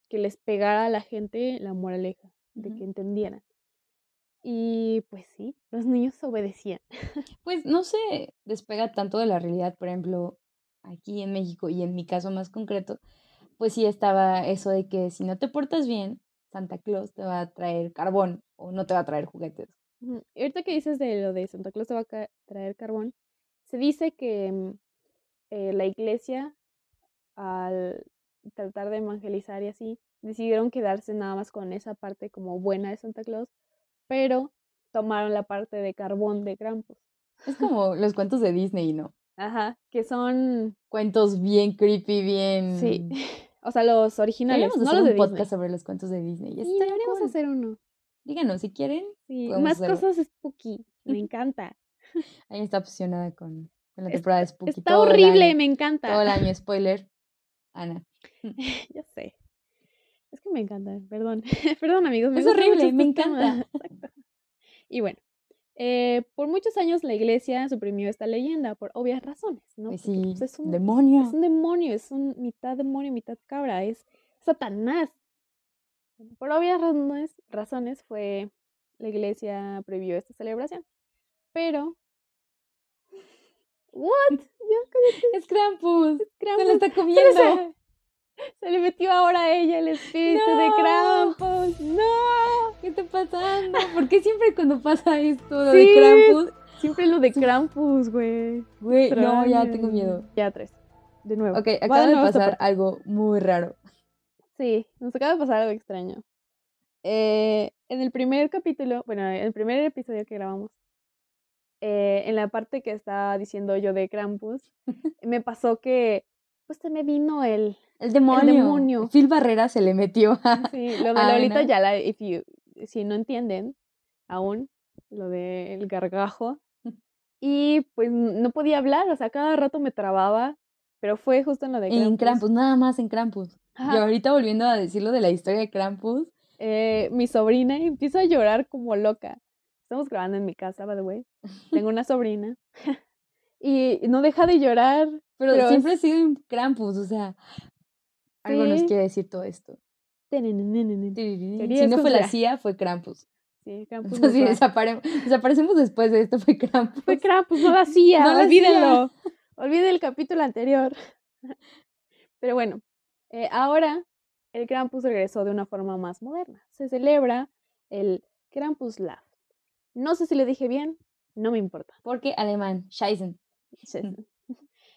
Speaker 1: que les pegara a la gente la moraleja, de que entendieran. Y pues sí, los niños obedecían.
Speaker 2: Pues no se despega tanto de la realidad, por ejemplo, aquí en México y en mi caso más concreto, pues sí estaba eso de que si no te portas bien, Santa Claus te va a traer carbón o no te va a traer juguetes.
Speaker 1: Y ahorita que dices de lo de Santa Claus te va a traer carbón, se dice que mm, eh, la iglesia, al tratar de evangelizar y así, decidieron quedarse nada más con esa parte como buena de Santa Claus, pero tomaron la parte de carbón de Krampus.
Speaker 2: Es como los cuentos de Disney, ¿no?
Speaker 1: Ajá, que son,
Speaker 2: Cuentos bien creepy, bien...
Speaker 1: sí, O sea, los originales,
Speaker 2: Deberíamos
Speaker 1: no
Speaker 2: hacer
Speaker 1: los de
Speaker 2: un podcast
Speaker 1: Disney.
Speaker 2: sobre los cuentos de Disney.
Speaker 1: Sí,
Speaker 2: Estaría
Speaker 1: deberíamos
Speaker 2: cool.
Speaker 1: hacer uno.
Speaker 2: Díganos, si quieren.
Speaker 1: Sí, más
Speaker 2: hacerlo.
Speaker 1: cosas spooky. Me encanta.
Speaker 2: Ahí está obsesionada con, con la
Speaker 1: Es-
Speaker 2: temporada de Spooky.
Speaker 1: Está
Speaker 2: todo
Speaker 1: horrible,
Speaker 2: año,
Speaker 1: me encanta.
Speaker 2: Todo el año, spoiler. Ana.
Speaker 1: Ya sé. Es que me encanta, perdón. perdón, amigos. me
Speaker 2: Es horrible, me encanta.
Speaker 1: Y bueno, eh, por muchos años la iglesia suprimió esta leyenda por obvias razones, ¿no?
Speaker 2: Pues
Speaker 1: Porque,
Speaker 2: sí,
Speaker 1: pues, es, un,
Speaker 2: demonio.
Speaker 1: es un demonio, es un mitad demonio, mitad cabra, es Satanás. Por obvias razones, razones fue la iglesia prohibió esta celebración. Pero... ¿What?
Speaker 2: Es Krampus. Se
Speaker 1: Krampus.
Speaker 2: lo está
Speaker 1: Pero
Speaker 2: comiendo.
Speaker 1: se, se le metió ahora a ella el espíritu de. Krampus. ¡No!
Speaker 2: ¿Qué está pasando? ¿Por qué siempre cuando pasa esto lo
Speaker 1: Sí,
Speaker 2: de Krampus?
Speaker 1: Siempre lo de Krampus, güey.
Speaker 2: Güey, no, ya tengo miedo.
Speaker 1: Ya tres. De nuevo.
Speaker 2: Ok, acaba de pasar algo muy raro.
Speaker 1: Sí, nos acaba de pasar algo extraño. Eh, en el primer capítulo, bueno, en el primer episodio que grabamos, eh, en la parte que estaba diciendo yo de Krampus, me pasó que, pues se me vino el,
Speaker 2: El demonio.
Speaker 1: demonio.
Speaker 2: Phil Barrera se le metió a...
Speaker 1: Sí, lo de
Speaker 2: a
Speaker 1: Lolita
Speaker 2: Ana.
Speaker 1: Yala, if you, si no entienden aún, lo del gargajo. Y pues no podía hablar, o sea, cada rato me trababa, pero fue justo en lo de
Speaker 2: En
Speaker 1: Krampus.
Speaker 2: Krampus, nada más en Krampus. Y ahorita volviendo a decir lo de la historia de Krampus,
Speaker 1: Eh, mi sobrina empieza a llorar como loca. Estamos grabando en mi casa, by the way. Tengo una sobrina. y no deja de llorar.
Speaker 2: Pero,
Speaker 1: Pero
Speaker 2: siempre
Speaker 1: es-
Speaker 2: ha sido en Krampus, o sea, algo nos quiere decir todo esto. Si no fue la CIA, fue Krampus.
Speaker 1: Sí, Krampus
Speaker 2: Entonces, desapare- desaparecemos después de esto, fue Krampus.
Speaker 1: Fue Krampus, no la hacía,
Speaker 2: No
Speaker 1: olvídenlo. Olviden el capítulo anterior. Pero bueno, eh, ahora el Krampus regresó de una forma más moderna. Se celebra el Krampuslav. No sé si le dije bien, no me importa.
Speaker 2: Porque alemán, Scheißen.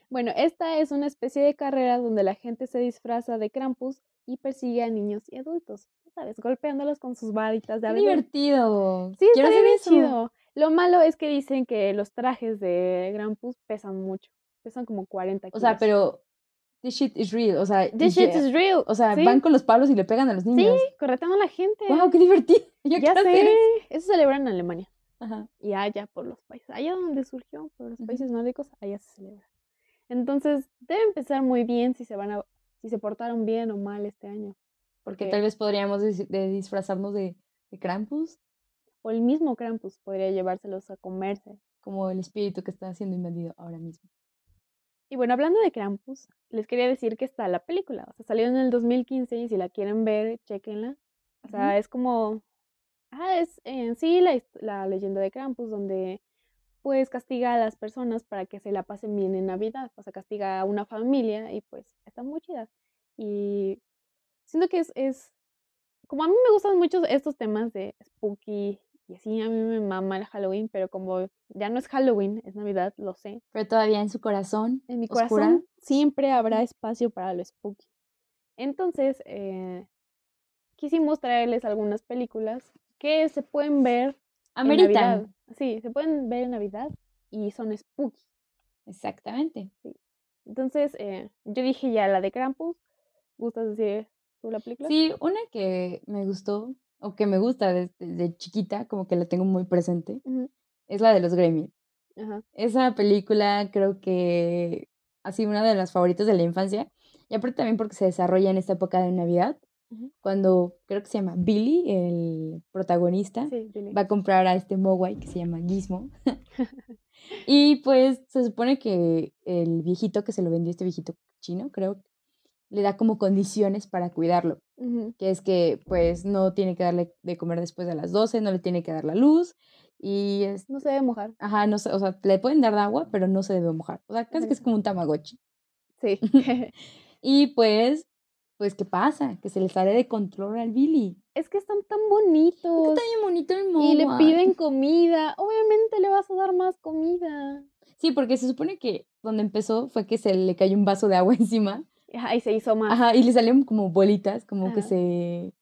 Speaker 1: Sí. Bueno, esta es una especie de carrera donde la gente se disfraza de Krampus y persigue a niños y adultos, ¿sabes? Golpeándolos con sus varitas de
Speaker 2: divertido.
Speaker 1: Sí,
Speaker 2: hacer
Speaker 1: bien
Speaker 2: eso.
Speaker 1: chido. Lo malo es que dicen que los trajes de Krampus pesan mucho. Pesan como 40
Speaker 2: O
Speaker 1: kilos.
Speaker 2: sea, pero this shit is real. O sea,
Speaker 1: This shit is real.
Speaker 2: o sea
Speaker 1: sí,
Speaker 2: van con los palos y le pegan a los niños.
Speaker 1: correteando a la gente.
Speaker 2: ¡Wow, qué divertido! Yo
Speaker 1: ya
Speaker 2: hacer
Speaker 1: sé.
Speaker 2: eso.
Speaker 1: Eso se celebra en Alemania.
Speaker 2: Ajá.
Speaker 1: Y allá por los países. Allá donde surgió, por los países nórdicos, allá se celebra. Entonces, debe empezar muy bien si se van a, si se portaron bien o mal este año.
Speaker 2: Porque tal vez podríamos dis- de disfrazarnos de, de Krampus,
Speaker 1: O el mismo Krampus podría llevárselos a comerse.
Speaker 2: como el espíritu que está siendo invadido ahora mismo.
Speaker 1: Y bueno, hablando de Krampus, les quería decir que está la película. O sea, salió en el 2015 y si la quieren ver, chequenla. O sea, es como. Ah, es en sí la, la leyenda de Krampus, donde pues castiga a las personas para que se la pasen bien en Navidad. O sea, castiga a una familia y pues está muy chida. Y siento que es, es. Como a mí me gustan mucho estos temas de spooky y así, a mí me mama el Halloween, pero como ya no es Halloween, es Navidad, lo sé.
Speaker 2: Pero todavía en su corazón,
Speaker 1: En mi
Speaker 2: oscura,
Speaker 1: corazón siempre habrá espacio para lo spooky. Entonces, eh, quisimos traerles algunas películas que se pueden ver en Navidad.
Speaker 2: ameritan.
Speaker 1: Sí, se pueden ver en Navidad y son spooky.
Speaker 2: Exactamente.
Speaker 1: Entonces, eh, yo dije ya la de Krampus. ¿Gustas decir tú la película?
Speaker 2: Sí, una que me gustó, o que me gusta desde, desde chiquita, como que la tengo muy presente, es la de los Gremlins.
Speaker 1: Ajá.
Speaker 2: Esa película creo que ha sido una de las favoritas de la infancia, y aparte también porque se desarrolla en esta época de Navidad, Cuando creo que se llama Billy, el protagonista,
Speaker 1: Sí, Billy.
Speaker 2: va a comprar a este Mogwai que se llama Gizmo. y pues se supone que el viejito que se lo vendió, este viejito chino, creo, le da como condiciones para cuidarlo,
Speaker 1: Ujú,
Speaker 2: que es que pues no tiene que darle de comer después de las 12, no le tiene que dar la luz y es,
Speaker 1: No se debe mojar.
Speaker 2: ajá, no sé, o sea, le pueden dar de agua, pero no se debe mojar. O sea, casi que es como un tamagotchi.
Speaker 1: Sí.
Speaker 2: Y pues, pues, ¿qué pasa? Que se le sale de control al Billy.
Speaker 1: es que están tan bonitos.
Speaker 2: Está bien bonito el
Speaker 1: Y le piden comida. Obviamente le vas a dar más comida.
Speaker 2: Sí, porque se supone que donde empezó fue que se le cayó un vaso de agua encima.
Speaker 1: Ajá, y se hizo más.
Speaker 2: Ajá, y le salieron como bolitas, como que
Speaker 1: Ajá.
Speaker 2: se,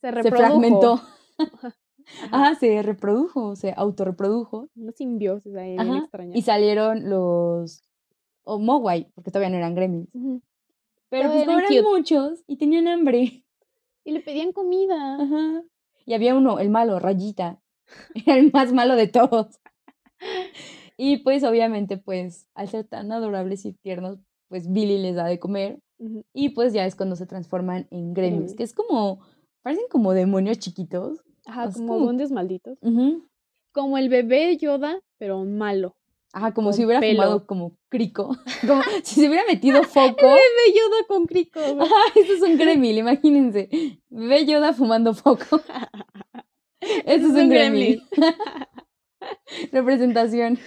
Speaker 1: Se
Speaker 2: se
Speaker 1: reprodujo.
Speaker 2: fragmentó.
Speaker 1: Ajá.
Speaker 2: Ajá, se reprodujo, se autorreprodujo.
Speaker 1: Una simbiosis ahí
Speaker 2: Ajá, y salieron los, o Mogwai, porque todavía no eran gremlins.
Speaker 1: Ujú.
Speaker 2: Pero pues
Speaker 1: eran
Speaker 2: muchos y tenían hambre.
Speaker 1: Y le pedían comida.
Speaker 2: Ajá. Y había uno, el malo, Rayita. Era el más malo de todos. Y pues obviamente, pues, al ser tan adorables y tiernos, pues Billy les da de comer. Y pues ya es cuando se transforman en Gremlins. que es como, parecen como demonios chiquitos.
Speaker 1: Ajá, como
Speaker 2: como-
Speaker 1: duendes malditos. Como el bebé Yoda, pero malo.
Speaker 2: Ajá, como si hubiera
Speaker 1: pelo.
Speaker 2: fumado como crico. Como si se hubiera metido foco.
Speaker 1: Bebé Yoda con crico.
Speaker 2: Ajá, eso es un gremlin, imagínense. Bebé Yoda fumando foco. Eso es un gremlin. Representación.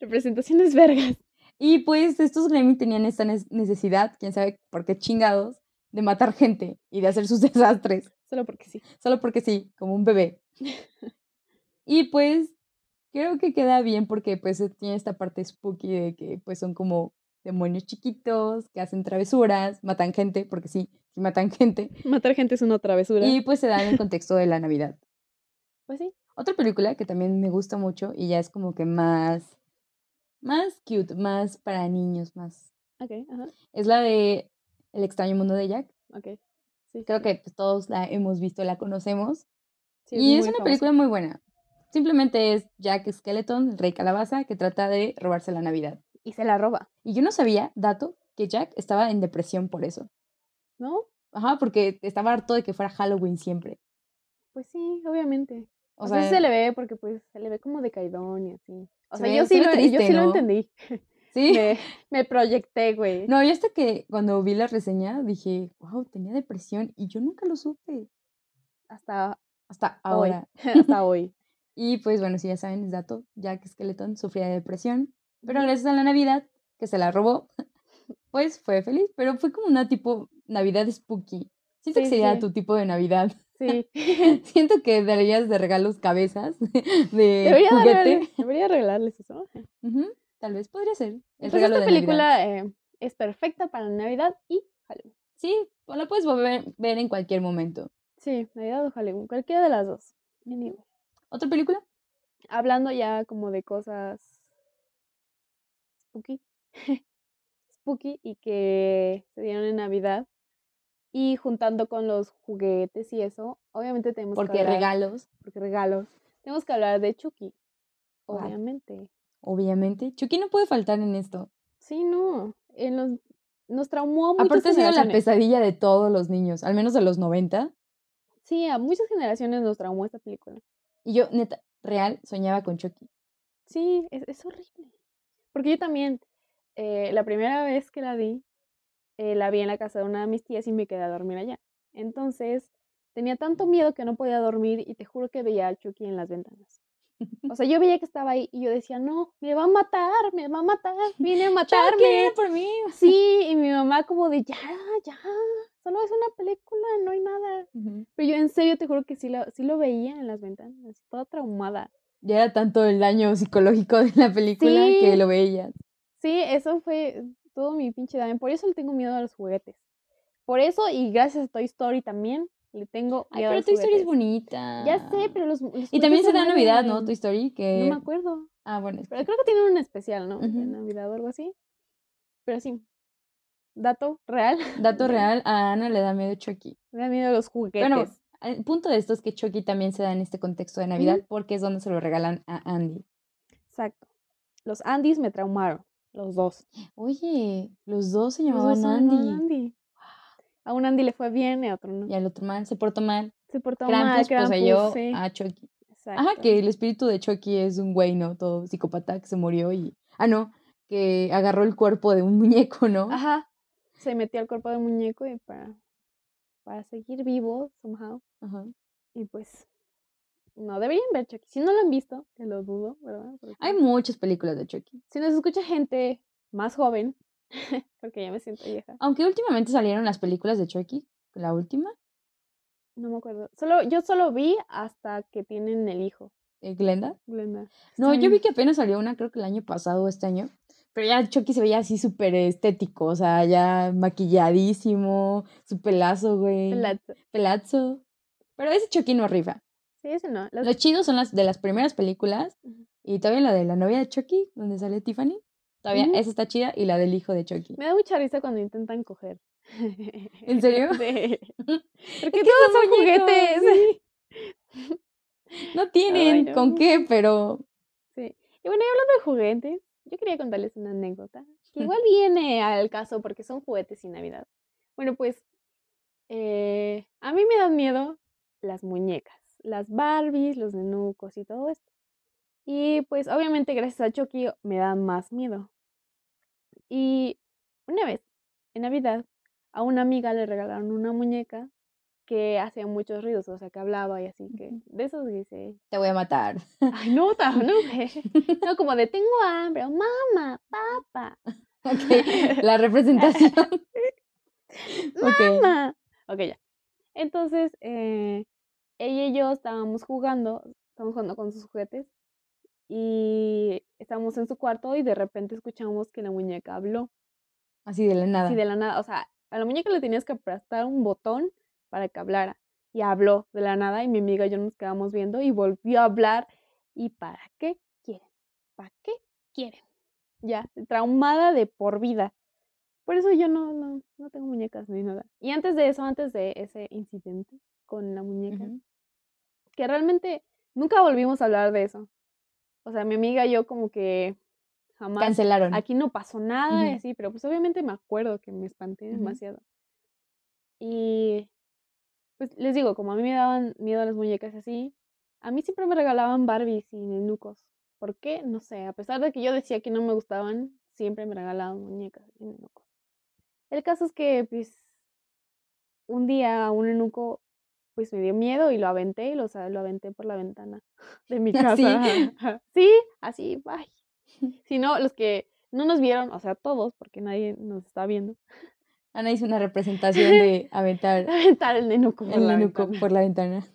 Speaker 1: Representaciones vergas.
Speaker 2: Y pues estos gremlins tenían esta necesidad, quién sabe por qué chingados, de matar gente y de hacer sus desastres.
Speaker 1: Solo porque sí.
Speaker 2: Solo porque sí, como un bebé. Y pues creo que queda bien porque pues eh, tiene esta parte spooky de que pues son como demonios chiquitos que hacen travesuras, matan gente, porque sí, sí matan gente.
Speaker 1: Matar gente es una travesura.
Speaker 2: Y pues se da en el contexto de la Navidad.
Speaker 1: Pues sí.
Speaker 2: Otra película que también me gusta mucho y ya es como que más, más cute, más para niños, más.
Speaker 1: Ok, ajá.
Speaker 2: Es la de El extraño mundo de Jack.
Speaker 1: Ok. Sí,
Speaker 2: Creo
Speaker 1: sí,
Speaker 2: que pues, todos la hemos visto, la conocemos.
Speaker 1: sí,
Speaker 2: y es una
Speaker 1: famosa.
Speaker 2: película muy buena. Simplemente es Jack Skeleton, el rey calabaza, que trata de robarse la Navidad.
Speaker 1: Y se la roba,
Speaker 2: Y yo no sabía, dato, que Jack estaba en depresión por eso.
Speaker 1: ¿no?
Speaker 2: Ajá, porque estaba harto de que fuera Halloween siempre.
Speaker 1: Pues sí, obviamente.
Speaker 2: O,
Speaker 1: O,
Speaker 2: sea,
Speaker 1: se le ve porque pues se le ve como decaidón y así. O
Speaker 2: Se
Speaker 1: sea,
Speaker 2: ve-
Speaker 1: yo
Speaker 2: se
Speaker 1: sí, lo, yo sí lo entendí.
Speaker 2: sí.
Speaker 1: Me, me proyecté, güey.
Speaker 2: No, yo hasta que cuando vi la reseña dije, wow, tenía depresión y yo nunca lo supe.
Speaker 1: Hasta
Speaker 2: Hasta
Speaker 1: hoy.
Speaker 2: ahora.
Speaker 1: Hasta hoy.
Speaker 2: Y pues bueno, si ya saben el dato, Jack Skeleton sufría de depresión, pero gracias a la Navidad, que se la robó, pues fue feliz, pero fue como una tipo Navidad spooky. Siento que
Speaker 1: Sí,
Speaker 2: sería
Speaker 1: sí.
Speaker 2: tu tipo de Navidad.
Speaker 1: Sí.
Speaker 2: Siento que darías de regalos cabezas de
Speaker 1: Debería,
Speaker 2: juguete.
Speaker 1: darle- debería regalarles eso.
Speaker 2: Ujú, Tal vez podría ser el regalo
Speaker 1: esta
Speaker 2: de
Speaker 1: película eh, es perfecta para Navidad y Halloween.
Speaker 2: Sí, pues la puedes volver ver en cualquier momento.
Speaker 1: Sí, Navidad o Halloween, cualquiera de las dos. Anyway.
Speaker 2: ¿Otra película?
Speaker 1: Hablando ya como de cosas spooky. spooky y que se dieron en Navidad. Y juntando con los juguetes y eso, obviamente tenemos que
Speaker 2: Porque
Speaker 1: hablar,
Speaker 2: regalos,
Speaker 1: porque regalos. Tenemos que hablar de Chucky. Obviamente.
Speaker 2: obviamente. Chucky no puede faltar en esto.
Speaker 1: Sí, no. En los, nos traumó a
Speaker 2: Aparte ha sido la pesadilla de todos los niños, al menos de los 90.
Speaker 1: Sí, a muchas generaciones nos traumó esta película.
Speaker 2: Y yo, neta, real, soñaba con Chucky.
Speaker 1: Sí, es, es horrible. Porque yo también, eh, la primera vez que la vi, eh, la vi en la casa de una de mis tías y me quedé a dormir allá. Entonces, tenía tanto miedo que no podía dormir y te juro que veía a Chucky en las ventanas. O sea, yo veía que estaba ahí y yo decía, no, me va a matar, me va a matar, viene a
Speaker 2: Chucky,
Speaker 1: matarme.
Speaker 2: viene por mí.
Speaker 1: Sí, y mi mamá como de, ya, ya, solo es una película, no hay nada. Pero yo en serio te juro que sí lo, sí lo veía en las ventanas, toda traumada.
Speaker 2: Ya era tanto el daño psicológico de la película que lo veía.
Speaker 1: Sí, eso fue todo mi pinche daño. Por eso le tengo miedo a los juguetes. Por eso, y gracias a Toy Story también, le tengo
Speaker 2: Ay,
Speaker 1: a
Speaker 2: pero
Speaker 1: los
Speaker 2: Toy Story es bonita.
Speaker 1: Ya sé, pero los, los
Speaker 2: Y también se da en Navidad, ¿no? Toy Story,
Speaker 1: No
Speaker 2: que...
Speaker 1: me acuerdo.
Speaker 2: Ah, bueno, es
Speaker 1: Pero creo que tienen un especial, ¿no? De. Navidad o algo así. Pero sí. Dato real.
Speaker 2: Dato real, a Ana le da miedo Chucky.
Speaker 1: Me da miedo a los juguetes.
Speaker 2: Bueno, el punto de esto es que Chucky también se da en este contexto de Navidad porque es donde se lo regalan a Andy.
Speaker 1: Exacto. Los Andys me traumaron. Los dos.
Speaker 2: Oye, los dos se
Speaker 1: Los dos
Speaker 2: llamaban
Speaker 1: se
Speaker 2: Andy.
Speaker 1: Andy. A un Andy le fue bien y a otro no.
Speaker 2: Y al otro man se portó mal.
Speaker 1: Se portó mal,
Speaker 2: Krampus poseyó
Speaker 1: Krampus, sí.
Speaker 2: a Chucky. Ajá,
Speaker 1: Exacto.
Speaker 2: que el espíritu de Chucky es un güey, ¿no? Todo psicópata que se murió y... Ah, no, que agarró el cuerpo de un muñeco, ¿no?
Speaker 1: Ajá. Se metió al cuerpo del muñeco y para, para seguir vivo, somehow.
Speaker 2: Ajá.
Speaker 1: Y pues, no, deberían ver Chucky. Si no lo han visto, que lo dudo, ¿verdad? Porque
Speaker 2: Hay muchas películas de Chucky.
Speaker 1: Si nos escucha gente más joven, porque ya me siento vieja,
Speaker 2: Aunque últimamente salieron las películas de Chucky. La última,
Speaker 1: no me acuerdo. Solo, yo solo vi hasta que tienen el hijo,
Speaker 2: eh, Glenda.
Speaker 1: Glenda.
Speaker 2: No,
Speaker 1: Está
Speaker 2: yo vi que apenas salió una, creo que el año pasado o este año. Pero ya Chucky se veía así súper estético, o sea, ya maquilladísimo, su pelazo, güey.
Speaker 1: Pelazo.
Speaker 2: Pelazo. Pero ese Chucky no rifa.
Speaker 1: Sí, ese no. Las-
Speaker 2: Lo chido son las de las primeras películas y todavía la de la novia de Chucky, donde sale Tiffany. Todavía, esa está chida y la del hijo de Chucky.
Speaker 1: Me da mucha risa cuando intentan coger.
Speaker 2: ¿En serio?
Speaker 1: Sí. Porque
Speaker 2: que
Speaker 1: todos
Speaker 2: son muñecos,
Speaker 1: juguetes.
Speaker 2: No tienen
Speaker 1: Ay,
Speaker 2: con qué, pero
Speaker 1: Sí. Y bueno, y hablando de juguetes, yo quería contarles una anécdota que igual viene al caso porque son juguetes y Navidad. Bueno, pues eh, a mí me dan miedo las muñecas, las Barbies, los nenucos y todo esto. Y pues obviamente gracias a Chucky me dan más miedo. Y una vez, en Navidad, a una amiga le regalaron una muñeca que hacía muchos ruidos, o sea, que hablaba y así, que de esos dice,
Speaker 2: te voy a matar.
Speaker 1: ay, no, ta- no, no, como de tengo hambre, o mamá, papá,
Speaker 2: Ok, la representación.
Speaker 1: Mamá. Ok, ya. Entonces, eh, ella y yo estábamos jugando, estábamos jugando con sus juguetes y estábamos en su cuarto y de repente escuchamos que la muñeca habló.
Speaker 2: Así de la nada.
Speaker 1: Así de la nada, o sea, a la muñeca le tenías que aplastar un botón para que hablara. Y habló de la nada y mi amiga y yo nos quedamos viendo y volvió a hablar. ¿Y para qué quieren? ¿Para qué quieren? Ya, traumada de por vida. Por eso yo no, no, no tengo muñecas ni nada. Y antes de eso, antes de ese incidente con la muñeca, que realmente nunca volvimos a hablar de eso. O sea, mi amiga y yo como que jamás
Speaker 2: Cancelaron.
Speaker 1: aquí no pasó nada y
Speaker 2: Ujú.
Speaker 1: así, pero pues obviamente me acuerdo que me espanté demasiado. Y pues les digo, como a mí me daban miedo las muñecas así, a mí siempre me regalaban Barbies y nenucos. ¿Por qué? No sé, a pesar de que yo decía que no me gustaban, siempre me regalaban muñecas y nenucos. El caso es que pues un día un nenuco pues me dio miedo y lo aventé y lo, sa- lo aventé por la ventana de mi casa. Sí, así, bye. Si no, los que no nos vieron, o sea, todos, porque nadie nos está viendo,
Speaker 2: Ana hizo una representación de aventar
Speaker 1: aventar el nenuco por
Speaker 2: el
Speaker 1: la
Speaker 2: nenuco por la ventana.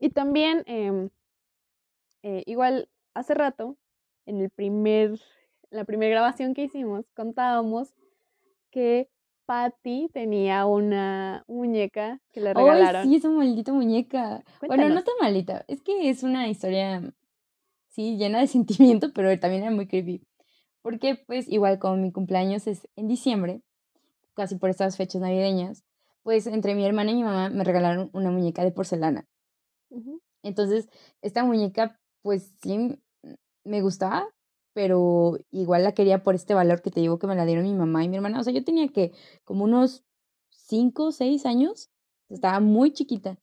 Speaker 1: Y también, em, eh, igual, hace rato, en el primer, la primera grabación que hicimos, contábamos que Patty tenía una muñeca que le
Speaker 2: ¡Ay,
Speaker 1: regalaron.
Speaker 2: sí, esa maldita muñeca! Bueno, no tan maldita. Es que es una historia, sí, llena de sentimiento, pero también era muy creepy. Porque, pues, igual como mi cumpleaños es en diciembre, casi por estas fechas navideñas, pues entre mi hermana y mi mamá me regalaron una muñeca de porcelana. Entonces, esta muñeca, pues sí, me gustaba, pero igual la quería por este valor que te digo que me la dieron mi mamá y mi hermana. O sea, yo tenía que como unos 5 o 6 años, estaba muy chiquita,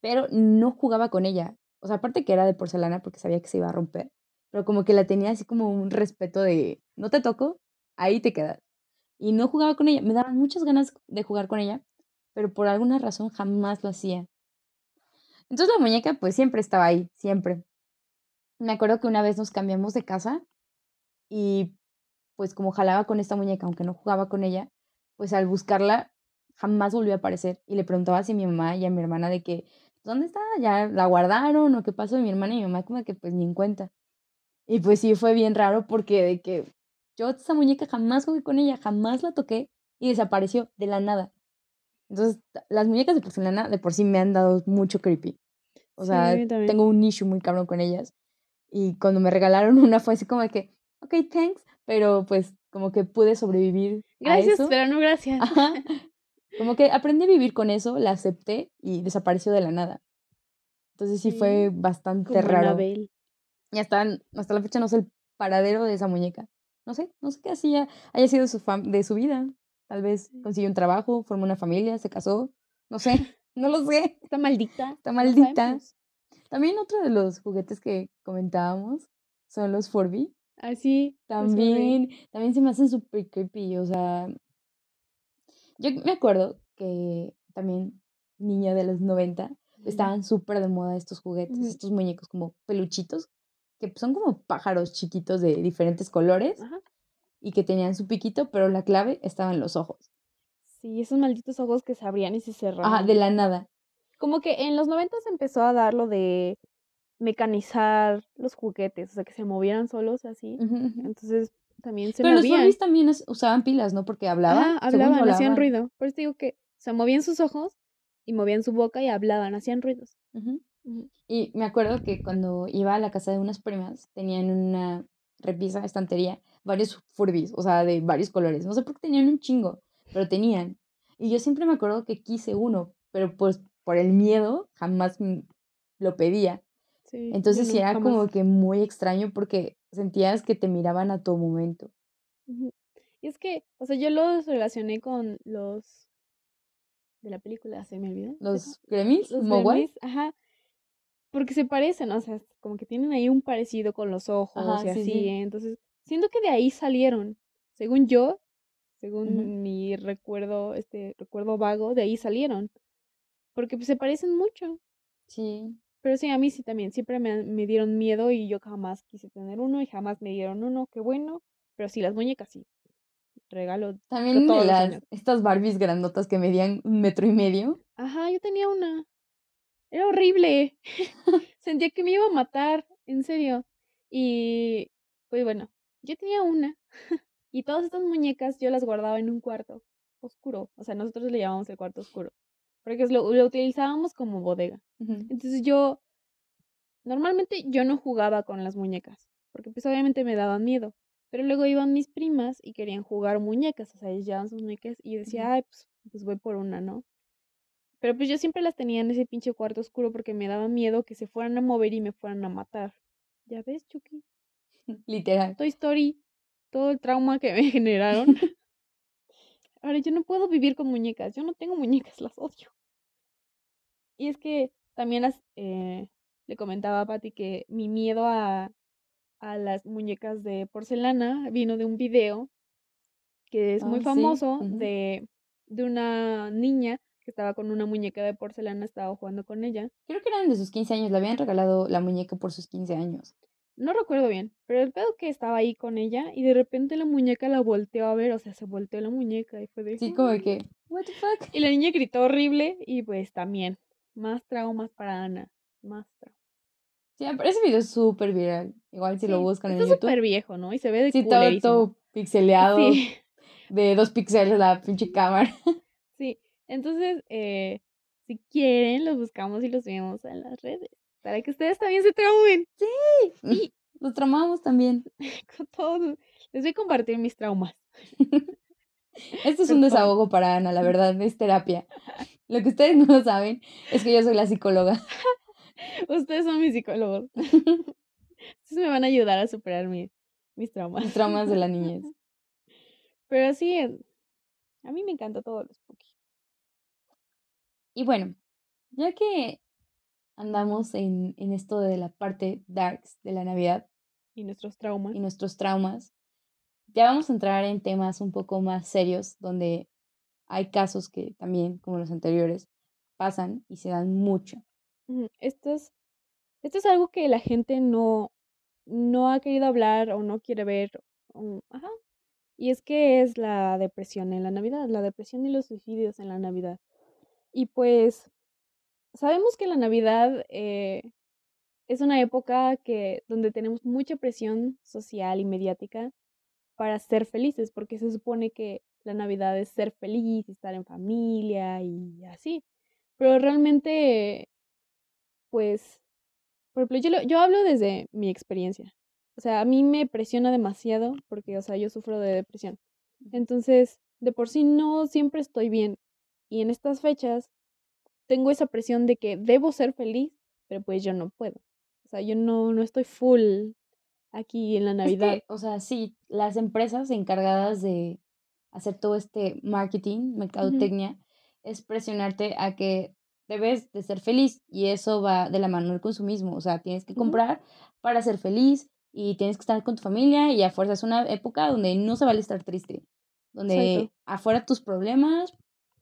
Speaker 2: pero no jugaba con ella. O sea, aparte que era de porcelana porque sabía que se iba a romper, pero como que la tenía así como un respeto de, no te toco, ahí te quedas. Y no jugaba con ella. Me daban muchas ganas de jugar con ella, pero por alguna razón jamás lo hacía. Entonces la muñeca pues siempre estaba ahí, siempre. Me acuerdo que una vez nos cambiamos de casa y pues como jalaba con esta muñeca, aunque no jugaba con ella, pues al buscarla jamás volvió a aparecer. Y le preguntaba a mi mamá y a mi hermana de que, ¿dónde está? ¿Ya la guardaron o qué pasó? Y mi hermana y mi mamá como que pues ni en cuenta. Y pues sí, fue bien raro porque de que yo esa muñeca jamás jugué con ella, jamás la toqué y desapareció de la nada. Entonces, las muñecas de porcelana de por sí me han dado mucho creepy. O
Speaker 1: Sí,
Speaker 2: sea,
Speaker 1: a también.
Speaker 2: tengo un issue muy cabrón con ellas. Y cuando me regalaron una fue así como de que, ok, thanks, pero pues como que pude sobrevivir a
Speaker 1: Gracias,
Speaker 2: eso.
Speaker 1: pero no gracias.
Speaker 2: Ajá. Como que aprendí a vivir con eso, la acepté y desapareció de la nada. Entonces sí fue
Speaker 1: Sí,
Speaker 2: bastante
Speaker 1: como
Speaker 2: raro.
Speaker 1: Anabel.
Speaker 2: Y hasta, hasta la fecha no sé el paradero de esa muñeca. No sé, no sé qué hacía, haya sido su fam- de su vida. Tal vez consiguió un trabajo, formó una familia, se casó. No sé, no lo sé.
Speaker 1: Está maldita.
Speaker 2: Está maldita. También otro de los juguetes que comentábamos son los Furby.
Speaker 1: Así. Furby.
Speaker 2: También, también se me hacen súper creepy. O sea, yo me acuerdo que también, niña de los 90,
Speaker 1: Ujú.
Speaker 2: estaban súper de moda estos juguetes, estos muñecos como peluchitos, que son como pájaros chiquitos de diferentes colores
Speaker 1: Ajá.
Speaker 2: y que tenían su piquito, pero la clave estaba en los ojos.
Speaker 1: Sí, esos malditos ojos que se abrían y se
Speaker 2: Ajá,
Speaker 1: cerraban.
Speaker 2: de la nada.
Speaker 1: Como que en los 90 se empezó a dar lo de mecanizar los juguetes, o sea, que se movieran solos así. Entonces también se
Speaker 2: Pero los
Speaker 1: movían.
Speaker 2: Furbies también us- usaban pilas, ¿no? Porque hablaban.
Speaker 1: Ajá,
Speaker 2: yo,
Speaker 1: hablaban, hacían ruido. Por eso digo que, o sea, movían sus ojos y movían su boca y hablaban, hacían ruidos.
Speaker 2: Ujú. Y me acuerdo que cuando iba a la casa de unas primas, tenían una, repisa, estantería, varios Furbies, o sea, de varios colores. No sé por qué tenían un chingo, pero tenían. Y yo siempre me acuerdo que quise uno, pero pues por el miedo jamás lo pedía. Entonces sí era como que muy extraño porque sentías que te miraban a todo momento.
Speaker 1: Y es que, o sea, yo los relacioné con los de la película, se me olvidó.
Speaker 2: ¿Los Gremlins?
Speaker 1: Los Gremlins, ajá. Porque se parecen, o sea, como que tienen ahí un parecido con los ojos y así. Entonces, siento que de ahí salieron. Según yo, según mi recuerdo, este recuerdo vago, de ahí salieron. Porque pues, se parecen mucho.
Speaker 2: Sí.
Speaker 1: Pero sí, a mí sí también. Siempre me, me dieron miedo y yo jamás quise tener uno y jamás me dieron uno. Qué bueno. Pero sí, las muñecas sí. Regalo.
Speaker 2: También de las, estas Barbies grandotas que medían un metro y medio.
Speaker 1: Ajá, yo tenía una. Era horrible. Sentía que me iba a matar, en serio. Y pues bueno, yo tenía una. y todas estas muñecas yo las guardaba en un cuarto oscuro. O sea, nosotros le llamamos el cuarto oscuro. Porque lo, lo utilizábamos como bodega. Entonces yo, normalmente yo no jugaba con las muñecas. Porque pues obviamente me daban miedo. Pero luego iban mis primas y querían jugar muñecas, o sea, ellas llevaban sus muñecas y yo decía, ay, pues, pues voy por una, ¿no? Pero pues yo siempre las tenía en ese pinche cuarto oscuro porque me daba miedo que se fueran a mover y me fueran a matar. ¿Ya ves, Chucky?
Speaker 2: Literal.
Speaker 1: Toy Story, todo el trauma que me generaron. Ahora yo no puedo vivir con muñecas, yo no tengo muñecas, las odio. Y es que también las, eh, le comentaba a Patty que mi miedo a a las muñecas de porcelana vino de un video que es muy famoso de, de una niña que estaba con una muñeca de porcelana, estaba jugando con ella.
Speaker 2: Creo que eran de sus 15 años, le habían regalado la muñeca por sus 15 años.
Speaker 1: No recuerdo bien, pero el pedo que estaba ahí con ella y de repente la muñeca la volteó a ver, o sea, se volteó la muñeca y fue de...
Speaker 2: Sí, como que, what the fuck.
Speaker 1: Y la niña gritó horrible y pues también, más traumas para Ana, más traumas.
Speaker 2: Sí, pero ese video es súper viral. Igual si lo buscan en
Speaker 1: YouTube. Es súper viejo, ¿no? Y se ve de
Speaker 2: Sí, todo, todo pixeleado. Sí. De dos píxeles la pinche cámara.
Speaker 1: Entonces, eh, si quieren, los buscamos y los vemos en las redes. Para que ustedes también se traumen.
Speaker 2: Sí, sí. Los traumamos también.
Speaker 1: Con todos. Les voy a compartir mis traumas.
Speaker 2: Esto es un desahogo para Ana, la verdad, es terapia. Lo que ustedes no saben es que yo soy la psicóloga.
Speaker 1: Ustedes son mis psicólogos. Ustedes me van a ayudar a superar mis traumas.
Speaker 2: Mis traumas de la niñez.
Speaker 1: Pero sí, a mí me encanta todo lo spooky.
Speaker 2: Y bueno, ya que andamos en, en esto de la parte darks de la Navidad.
Speaker 1: Y nuestros traumas.
Speaker 2: Y nuestros traumas. Ya vamos a entrar en temas un poco más serios, donde hay casos que también, como los anteriores, pasan y se dan mucho.
Speaker 1: Esto es, esto es algo que la gente no, no ha querido hablar o no quiere ver. ajá. Y es que es la depresión en la Navidad, la depresión y los suicidios en la Navidad. Y pues sabemos que la Navidad eh, es una época que, donde tenemos mucha presión social y mediática para ser felices, porque se supone que la Navidad es ser feliz, estar en familia y así. Pero realmente pues, por ejemplo, yo, yo hablo desde mi experiencia. O sea, a mí me presiona demasiado porque, o sea, yo sufro de depresión. Entonces, de por sí no siempre estoy bien. Y en estas fechas tengo esa presión de que debo ser feliz, pero pues yo no puedo. O sea, yo no, no estoy full aquí en la Navidad.
Speaker 2: o sea, sí, las empresas encargadas de hacer todo este marketing, mercadotecnia, es presionarte a que debes de ser feliz y eso va de la mano del consumismo, o sea, tienes que comprar para ser feliz y tienes que estar con tu familia y a fuerza es una época donde no se vale estar triste, donde afuera tus problemas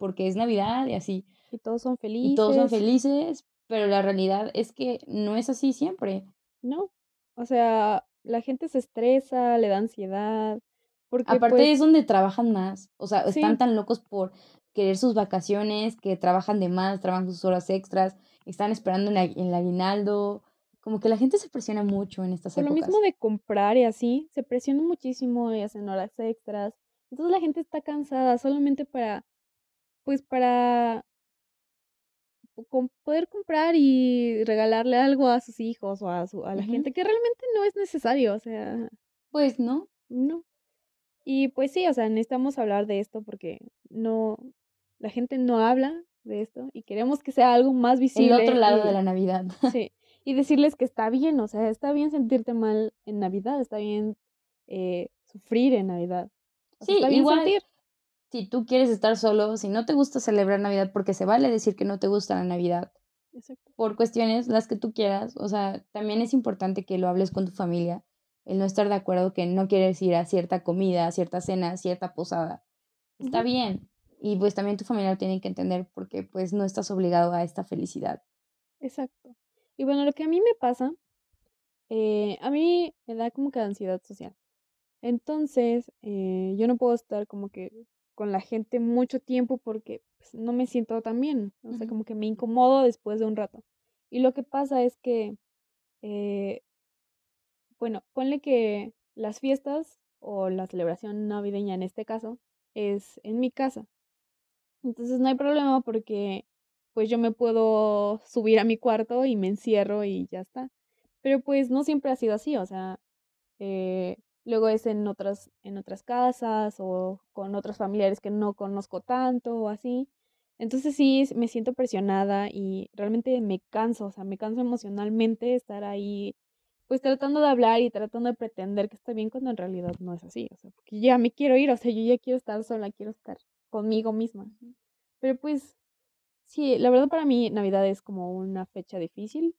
Speaker 2: porque es Navidad y así.
Speaker 1: Y todos son felices.
Speaker 2: Y todos son felices, pero la realidad es que no es así siempre.
Speaker 1: No, o sea, la gente se estresa, le da ansiedad. Porque,
Speaker 2: Aparte pues es donde trabajan más, o sea, están tan locos por querer sus vacaciones, que trabajan de más, trabajan sus horas extras, están esperando en, el aguinaldo. Como que la gente se presiona mucho en estas Por
Speaker 1: épocas. Lo mismo de comprar y así, se presiona muchísimo y hacen horas extras. Entonces la gente está cansada solamente para, pues para poder comprar y regalarle algo a sus hijos o a, su, a la gente que realmente no es necesario, o sea.
Speaker 2: Pues no.
Speaker 1: No. Y pues sí, o sea, necesitamos hablar de esto porque no, la gente no habla de esto y queremos que sea algo más
Speaker 2: El
Speaker 1: visible.
Speaker 2: otro lado
Speaker 1: y-
Speaker 2: de la Navidad.
Speaker 1: Sí, y decirles que está bien, o sea, está bien sentirte mal en Navidad, está bien eh, sufrir en Navidad. O sea,
Speaker 2: Sí,
Speaker 1: está bien
Speaker 2: igual,
Speaker 1: sentir.
Speaker 2: Si tú quieres estar solo, si no te gusta celebrar Navidad, porque se vale decir que no te gusta la Navidad,
Speaker 1: Exacto.
Speaker 2: por cuestiones las que tú quieras, o sea, también es importante que lo hables con tu familia, el no estar de acuerdo que no quieres ir a cierta comida, a cierta cena, a cierta posada. Está bien. Y pues también tu familia tiene que entender porque pues no estás obligado a esta felicidad.
Speaker 1: Exacto. Y bueno, lo que a mí me pasa, eh, a mí me da como que ansiedad social. Entonces, eh, yo no puedo estar como que con la gente mucho tiempo porque pues, no me siento tan bien. O sea, como que me incomodo después de un rato. Y lo que pasa es que, eh, bueno, ponle que las fiestas o la celebración navideña en este caso es en mi casa. Entonces no hay problema porque pues yo me puedo subir a mi cuarto y me encierro y ya está. Pero pues no siempre ha sido así, o sea, eh, luego es en otras, en otras casas o con otros familiares que no conozco tanto o así. Entonces sí me siento presionada y realmente me canso, o sea, me canso emocionalmente estar ahí pues tratando de hablar y tratando de pretender que está bien cuando en realidad no es así, o sea, porque ya me quiero ir, o sea, yo ya quiero estar sola, quiero estar conmigo misma. Pero pues sí, la verdad para mí Navidad es como una fecha difícil,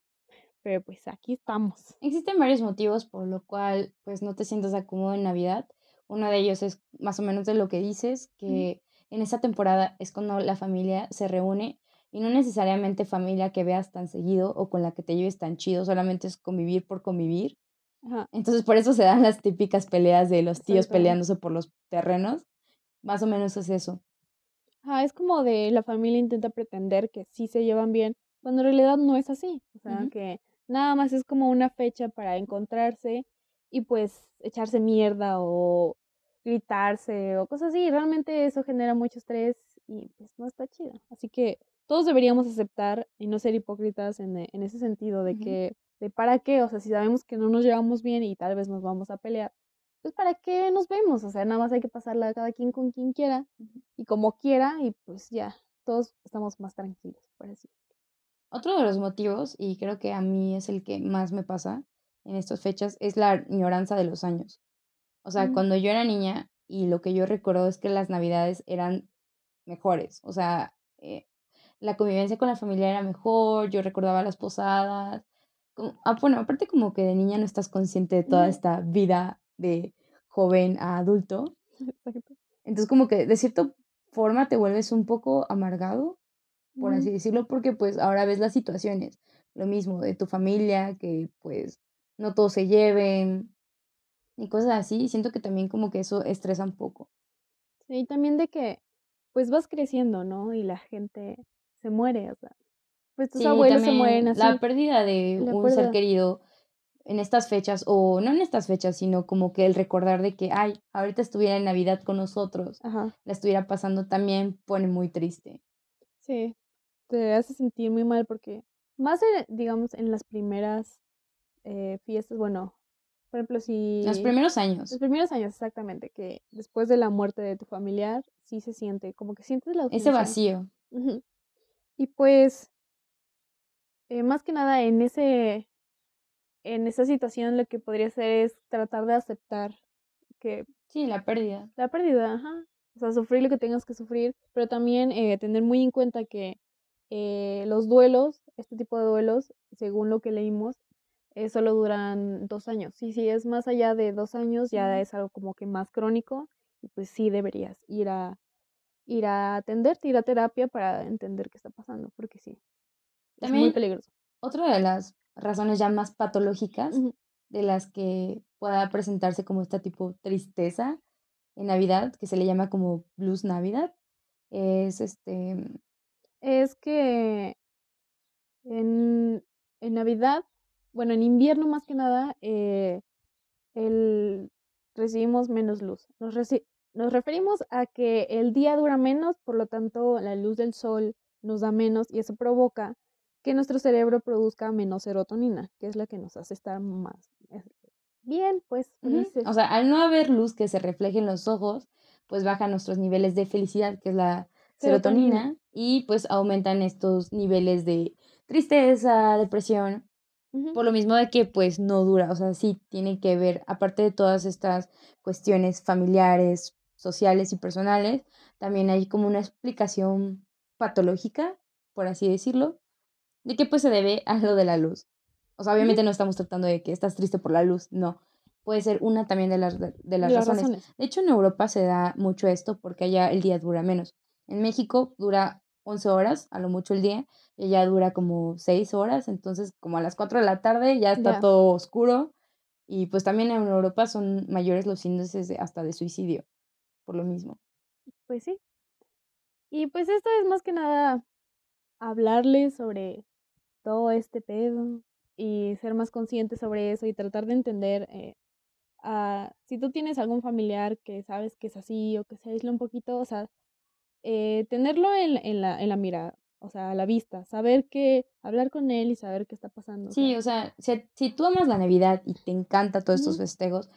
Speaker 1: pero pues aquí estamos.
Speaker 2: Existen varios motivos por lo cual pues no te sientas acómodo en Navidad. Uno de ellos es más o menos de lo que dices, que en esta temporada es cuando la familia se reúne y no necesariamente familia que veas tan seguido o con la que te lleves tan chido, solamente es convivir por convivir.
Speaker 1: Ajá,
Speaker 2: Entonces por eso se dan las típicas peleas de los tíos peleándose por los terrenos. Más o menos es eso.
Speaker 1: Ajá, es como de la familia intenta pretender que sí se llevan bien, cuando en realidad no es así. O sea,
Speaker 2: Ujú.
Speaker 1: que nada más es como una fecha para encontrarse y pues echarse mierda o gritarse o cosas así. Realmente eso genera mucho estrés y pues no está chido. Así que todos deberíamos aceptar y no ser hipócritas en, e- en ese sentido de que, de para qué, o sea, si sabemos que no nos llevamos bien y tal vez nos vamos a pelear, pues para qué nos vemos, o sea, nada más hay que pasarla cada quien con quien quiera y como quiera y pues ya, todos estamos más tranquilos, por así.
Speaker 2: Otro de los motivos, y creo que a mí es el que más me pasa en estas fechas, es la añoranza de los años. O sea,
Speaker 1: Mm,
Speaker 2: cuando yo era niña y lo que yo recuerdo es que las navidades eran mejores. O sea, eh, la convivencia con la familia era mejor, yo recordaba las posadas. como- ah, bueno, aparte como que de niña no estás consciente de toda esta vida de joven a adulto. Entonces como que de cierta forma te vuelves un poco amargado por así decirlo, porque pues ahora ves las situaciones, lo mismo de tu familia, que pues no todos se lleven y cosas así, y siento que también como que eso estresa un poco.
Speaker 1: Sí, y también de que pues vas creciendo, ¿no? Y la gente se muere, o sea, pues tus
Speaker 2: Sí,
Speaker 1: abuelos se mueren
Speaker 2: también la
Speaker 1: así,
Speaker 2: pérdida de
Speaker 1: la
Speaker 2: un ser querido en estas fechas, o no en estas fechas, sino como que el recordar de que, ay, ahorita estuviera en Navidad con nosotros,
Speaker 1: Ajá,
Speaker 2: la estuviera pasando también pone muy triste.
Speaker 1: sí, te hace sentir muy mal porque más, en- digamos, en las primeras eh, fiestas, bueno, por ejemplo,
Speaker 2: Los
Speaker 1: si
Speaker 2: primeros
Speaker 1: los
Speaker 2: años,
Speaker 1: primeros años exactamente, que después de la muerte de tu familiar, sí se siente, como que sientes la
Speaker 2: ese vacío.
Speaker 1: Y pues, eh, más que nada en ese, en esa situación lo que podría hacer es tratar de aceptar que
Speaker 2: Sí, la pérdida.
Speaker 1: la pérdida, ajá. O sea, sufrir lo que tengas que sufrir, pero también eh, tener muy en cuenta que eh, los duelos, este tipo de duelos, según lo que leímos, eh, solo duran dos años. Y si es más allá de dos años, ya es algo como que más crónico, y pues sí deberías ir a, ir a atenderte, ir a terapia para entender qué está pasando, porque sí, es muy
Speaker 2: También
Speaker 1: peligroso.
Speaker 2: Otra de las razones ya más patológicas de las que pueda presentarse como esta tipo tristeza en Navidad, que se le llama como blues Navidad, es este,
Speaker 1: Es que en, en Navidad, bueno, en invierno más que nada, eh, el, recibimos menos luz. Nos, reci- nos referimos a que el día dura menos, por lo tanto la luz del sol nos da menos y eso provoca que nuestro cerebro produzca menos serotonina, que es la que nos hace estar más, es- bien, pues felices.
Speaker 2: O sea, al no haber luz que se refleje en los ojos, pues bajan nuestros niveles de felicidad, que es la
Speaker 1: Serotonina.
Speaker 2: serotonina, y pues aumentan estos niveles de tristeza, depresión, por lo mismo de que pues no dura, o sea, sí tiene que ver, aparte de todas estas cuestiones familiares, sociales y personales, también hay como una explicación patológica, por así decirlo, de que pues se debe a lo de la luz. O sea, obviamente no estamos tratando de que estás triste por la luz, no. Puede ser una también de las, de de las
Speaker 1: De las
Speaker 2: razones.
Speaker 1: razones.
Speaker 2: De hecho, en Europa se da mucho esto porque allá el día dura menos. En México dura 11 horas, a lo mucho el día, y allá dura como 6 horas, entonces como a las 4 de la tarde ya está
Speaker 1: Ya.
Speaker 2: todo oscuro. Y pues también en Europa son mayores los índices de, hasta de suicidio, por lo mismo.
Speaker 1: Pues sí. Y pues esto es más que nada hablarles sobre todo este pedo y ser más conscientes sobre eso y tratar de entender eh, ah, si tú tienes algún familiar que sabes que es así o que se aísla un poquito, o sea, eh, tenerlo en, en la, en la mira, o sea, a la vista, saber que hablar con él y saber qué está pasando.
Speaker 2: Sí, o sea, si, si tú amas la Navidad y te encanta todos estos festejos,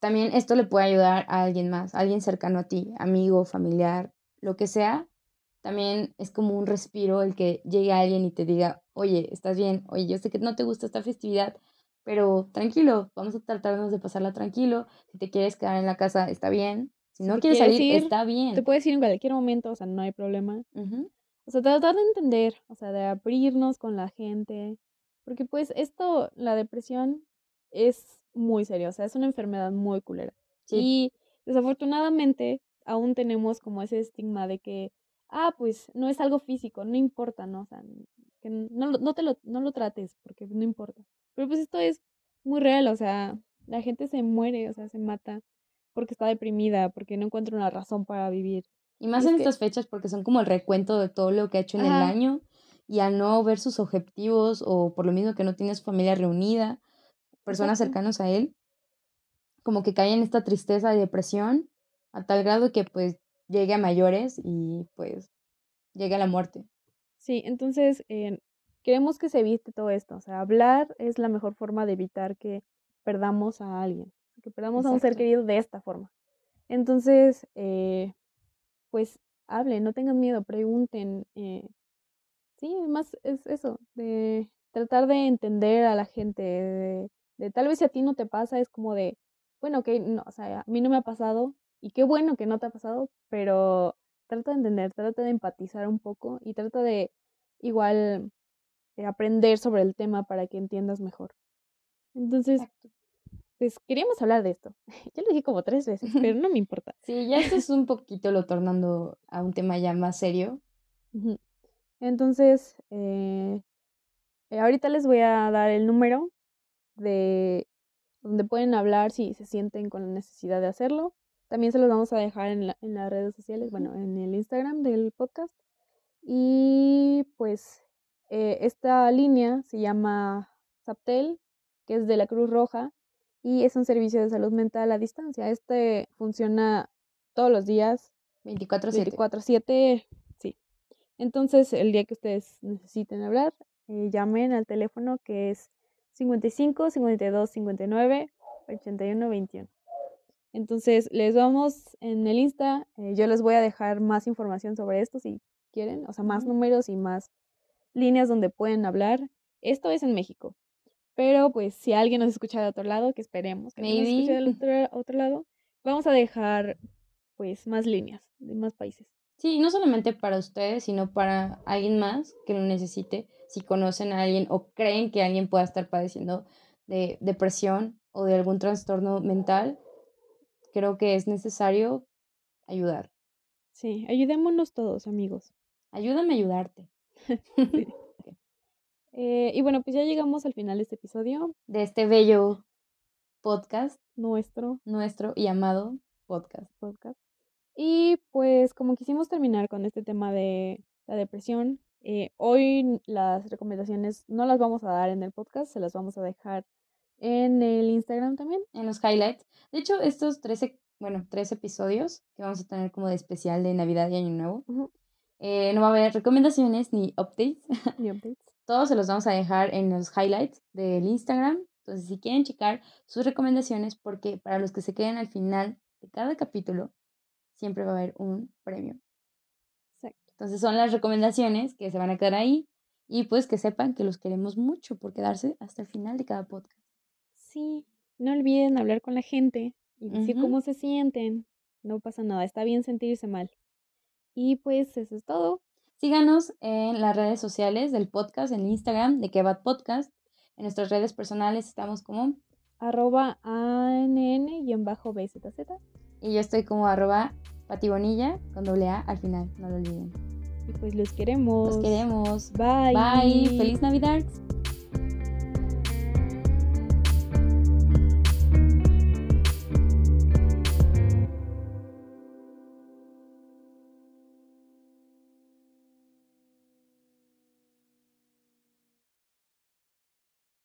Speaker 2: también esto le puede ayudar a alguien más, a alguien cercano a ti, amigo, familiar, lo que sea. También es como un respiro el que llegue alguien y te diga, oye, ¿estás bien? Oye, yo sé que no te gusta esta festividad, pero tranquilo, vamos a tratarnos de pasarla tranquilo. Si te quieres quedar en la casa, está bien. Si
Speaker 1: si
Speaker 2: no
Speaker 1: te
Speaker 2: quieres
Speaker 1: quieres
Speaker 2: salir,
Speaker 1: ir,
Speaker 2: está
Speaker 1: te
Speaker 2: bien.
Speaker 1: puedes ir en cualquier momento, o sea, no hay problema.
Speaker 2: Ujú.
Speaker 1: O sea, tratar de entender, o sea, de abrirnos con la gente, porque pues esto, la depresión es muy seria, o sea, es una enfermedad muy culera.
Speaker 2: Sí,
Speaker 1: Y desafortunadamente aún tenemos como ese estigma de que, ah, pues no es algo físico, no importa, ¿no? O sea, que no, lo- no te lo, no lo trates porque no importa. Pero pues esto es muy real, o sea, la gente se muere, o sea, se mata porque está deprimida, porque no encuentra una razón para vivir.
Speaker 2: y más
Speaker 1: Y es
Speaker 2: en
Speaker 1: que,
Speaker 2: estas fechas porque son como el recuento de todo lo que ha hecho en el año y al no ver sus objetivos o por lo mismo que no tiene su familia reunida, personas
Speaker 1: exacto.
Speaker 2: cercanas a él, como que cae en esta tristeza y depresión a tal grado que pues llegue a mayores y pues llegue a la muerte.
Speaker 1: Sí, entonces eh, queremos que se evite todo esto. O sea, hablar es la mejor forma de evitar que perdamos a alguien, que perdamos a un ser querido de esta forma. Entonces, eh, pues hablen, no tengan miedo, pregunten. eh, sí, más es eso, de tratar de entender a la gente, de, de tal vez si a ti no te pasa, es como de, bueno, que no, o sea, a mí no me ha pasado y qué bueno que no te ha pasado, pero trata de entender, trata de empatizar un poco y trata de igual eh, aprender sobre el tema para que entiendas mejor. Entonces,
Speaker 2: Exacto.
Speaker 1: Pues queríamos hablar de esto. Ya lo dije como tres veces, pero no me importa.
Speaker 2: Sí, ya esto es un poquito lo tornando a un tema ya más serio.
Speaker 1: Entonces, eh, eh, ahorita les voy a dar el número de donde pueden hablar si se sienten con la necesidad de hacerlo. También se los vamos a dejar en, la- en las redes sociales, bueno, en el Instagram del podcast. Y pues eh, esta línea se llama Saptel, que es de la Cruz Roja y es un servicio de salud mental a distancia. Este funciona todos los días,
Speaker 2: 24/7.
Speaker 1: 24/7, sí. Entonces, el día que ustedes necesiten hablar, eh, llamen al teléfono que es 55 52 59 81 21. Entonces, les vamos en el Insta. eh, yo les voy a dejar más información sobre esto si quieren, o sea, más números y más líneas donde pueden hablar. Esto es en México. Pero pues si alguien nos escucha de otro lado, que esperemos que alguien nos escuche del otro, otro lado, vamos a dejar pues más líneas de más países.
Speaker 2: Sí, no solamente para ustedes, sino para alguien más que lo necesite. Si conocen a alguien o creen que alguien pueda estar padeciendo de depresión o de algún trastorno mental, creo que es necesario ayudar.
Speaker 1: Sí, ayudémonos todos, amigos.
Speaker 2: Ayúdame a ayudarte.
Speaker 1: Sí. Eh, y bueno, pues ya llegamos al final de este episodio,
Speaker 2: De este bello podcast,
Speaker 1: nuestro
Speaker 2: nuestro y amado podcast.
Speaker 1: podcast. Y pues como quisimos terminar con este tema de la depresión, eh, hoy las recomendaciones no las vamos a dar en el podcast, se las vamos a dejar en el Instagram también.
Speaker 2: En los highlights. De hecho, estos 13, bueno, tres episodios que vamos a tener como de especial de Navidad y Año Nuevo, eh, no va a haber recomendaciones ni updates.
Speaker 1: y updates.
Speaker 2: Todos se los vamos a dejar en los highlights del Instagram Entonces, si quieren checar sus recomendaciones, porque para los que se queden al final de cada capítulo, siempre va a haber un premio.
Speaker 1: Exacto.
Speaker 2: Entonces, son las recomendaciones que se van a quedar ahí y pues que sepan que los queremos mucho por quedarse hasta el final de cada podcast.
Speaker 1: Sí, no olviden hablar con la gente y decir cómo se sienten. No pasa nada, está bien sentirse mal. Y pues eso es todo.
Speaker 2: Síganos en las redes sociales del podcast, en Instagram de Kebat Podcast. En nuestras redes personales estamos como,
Speaker 1: Arroba ANN-BZZ.
Speaker 2: y yo estoy como arroba patibonilla con doble A al final, no lo olviden.
Speaker 1: Y pues los queremos.
Speaker 2: Los queremos.
Speaker 1: Bye.
Speaker 2: Bye. Feliz Navidad.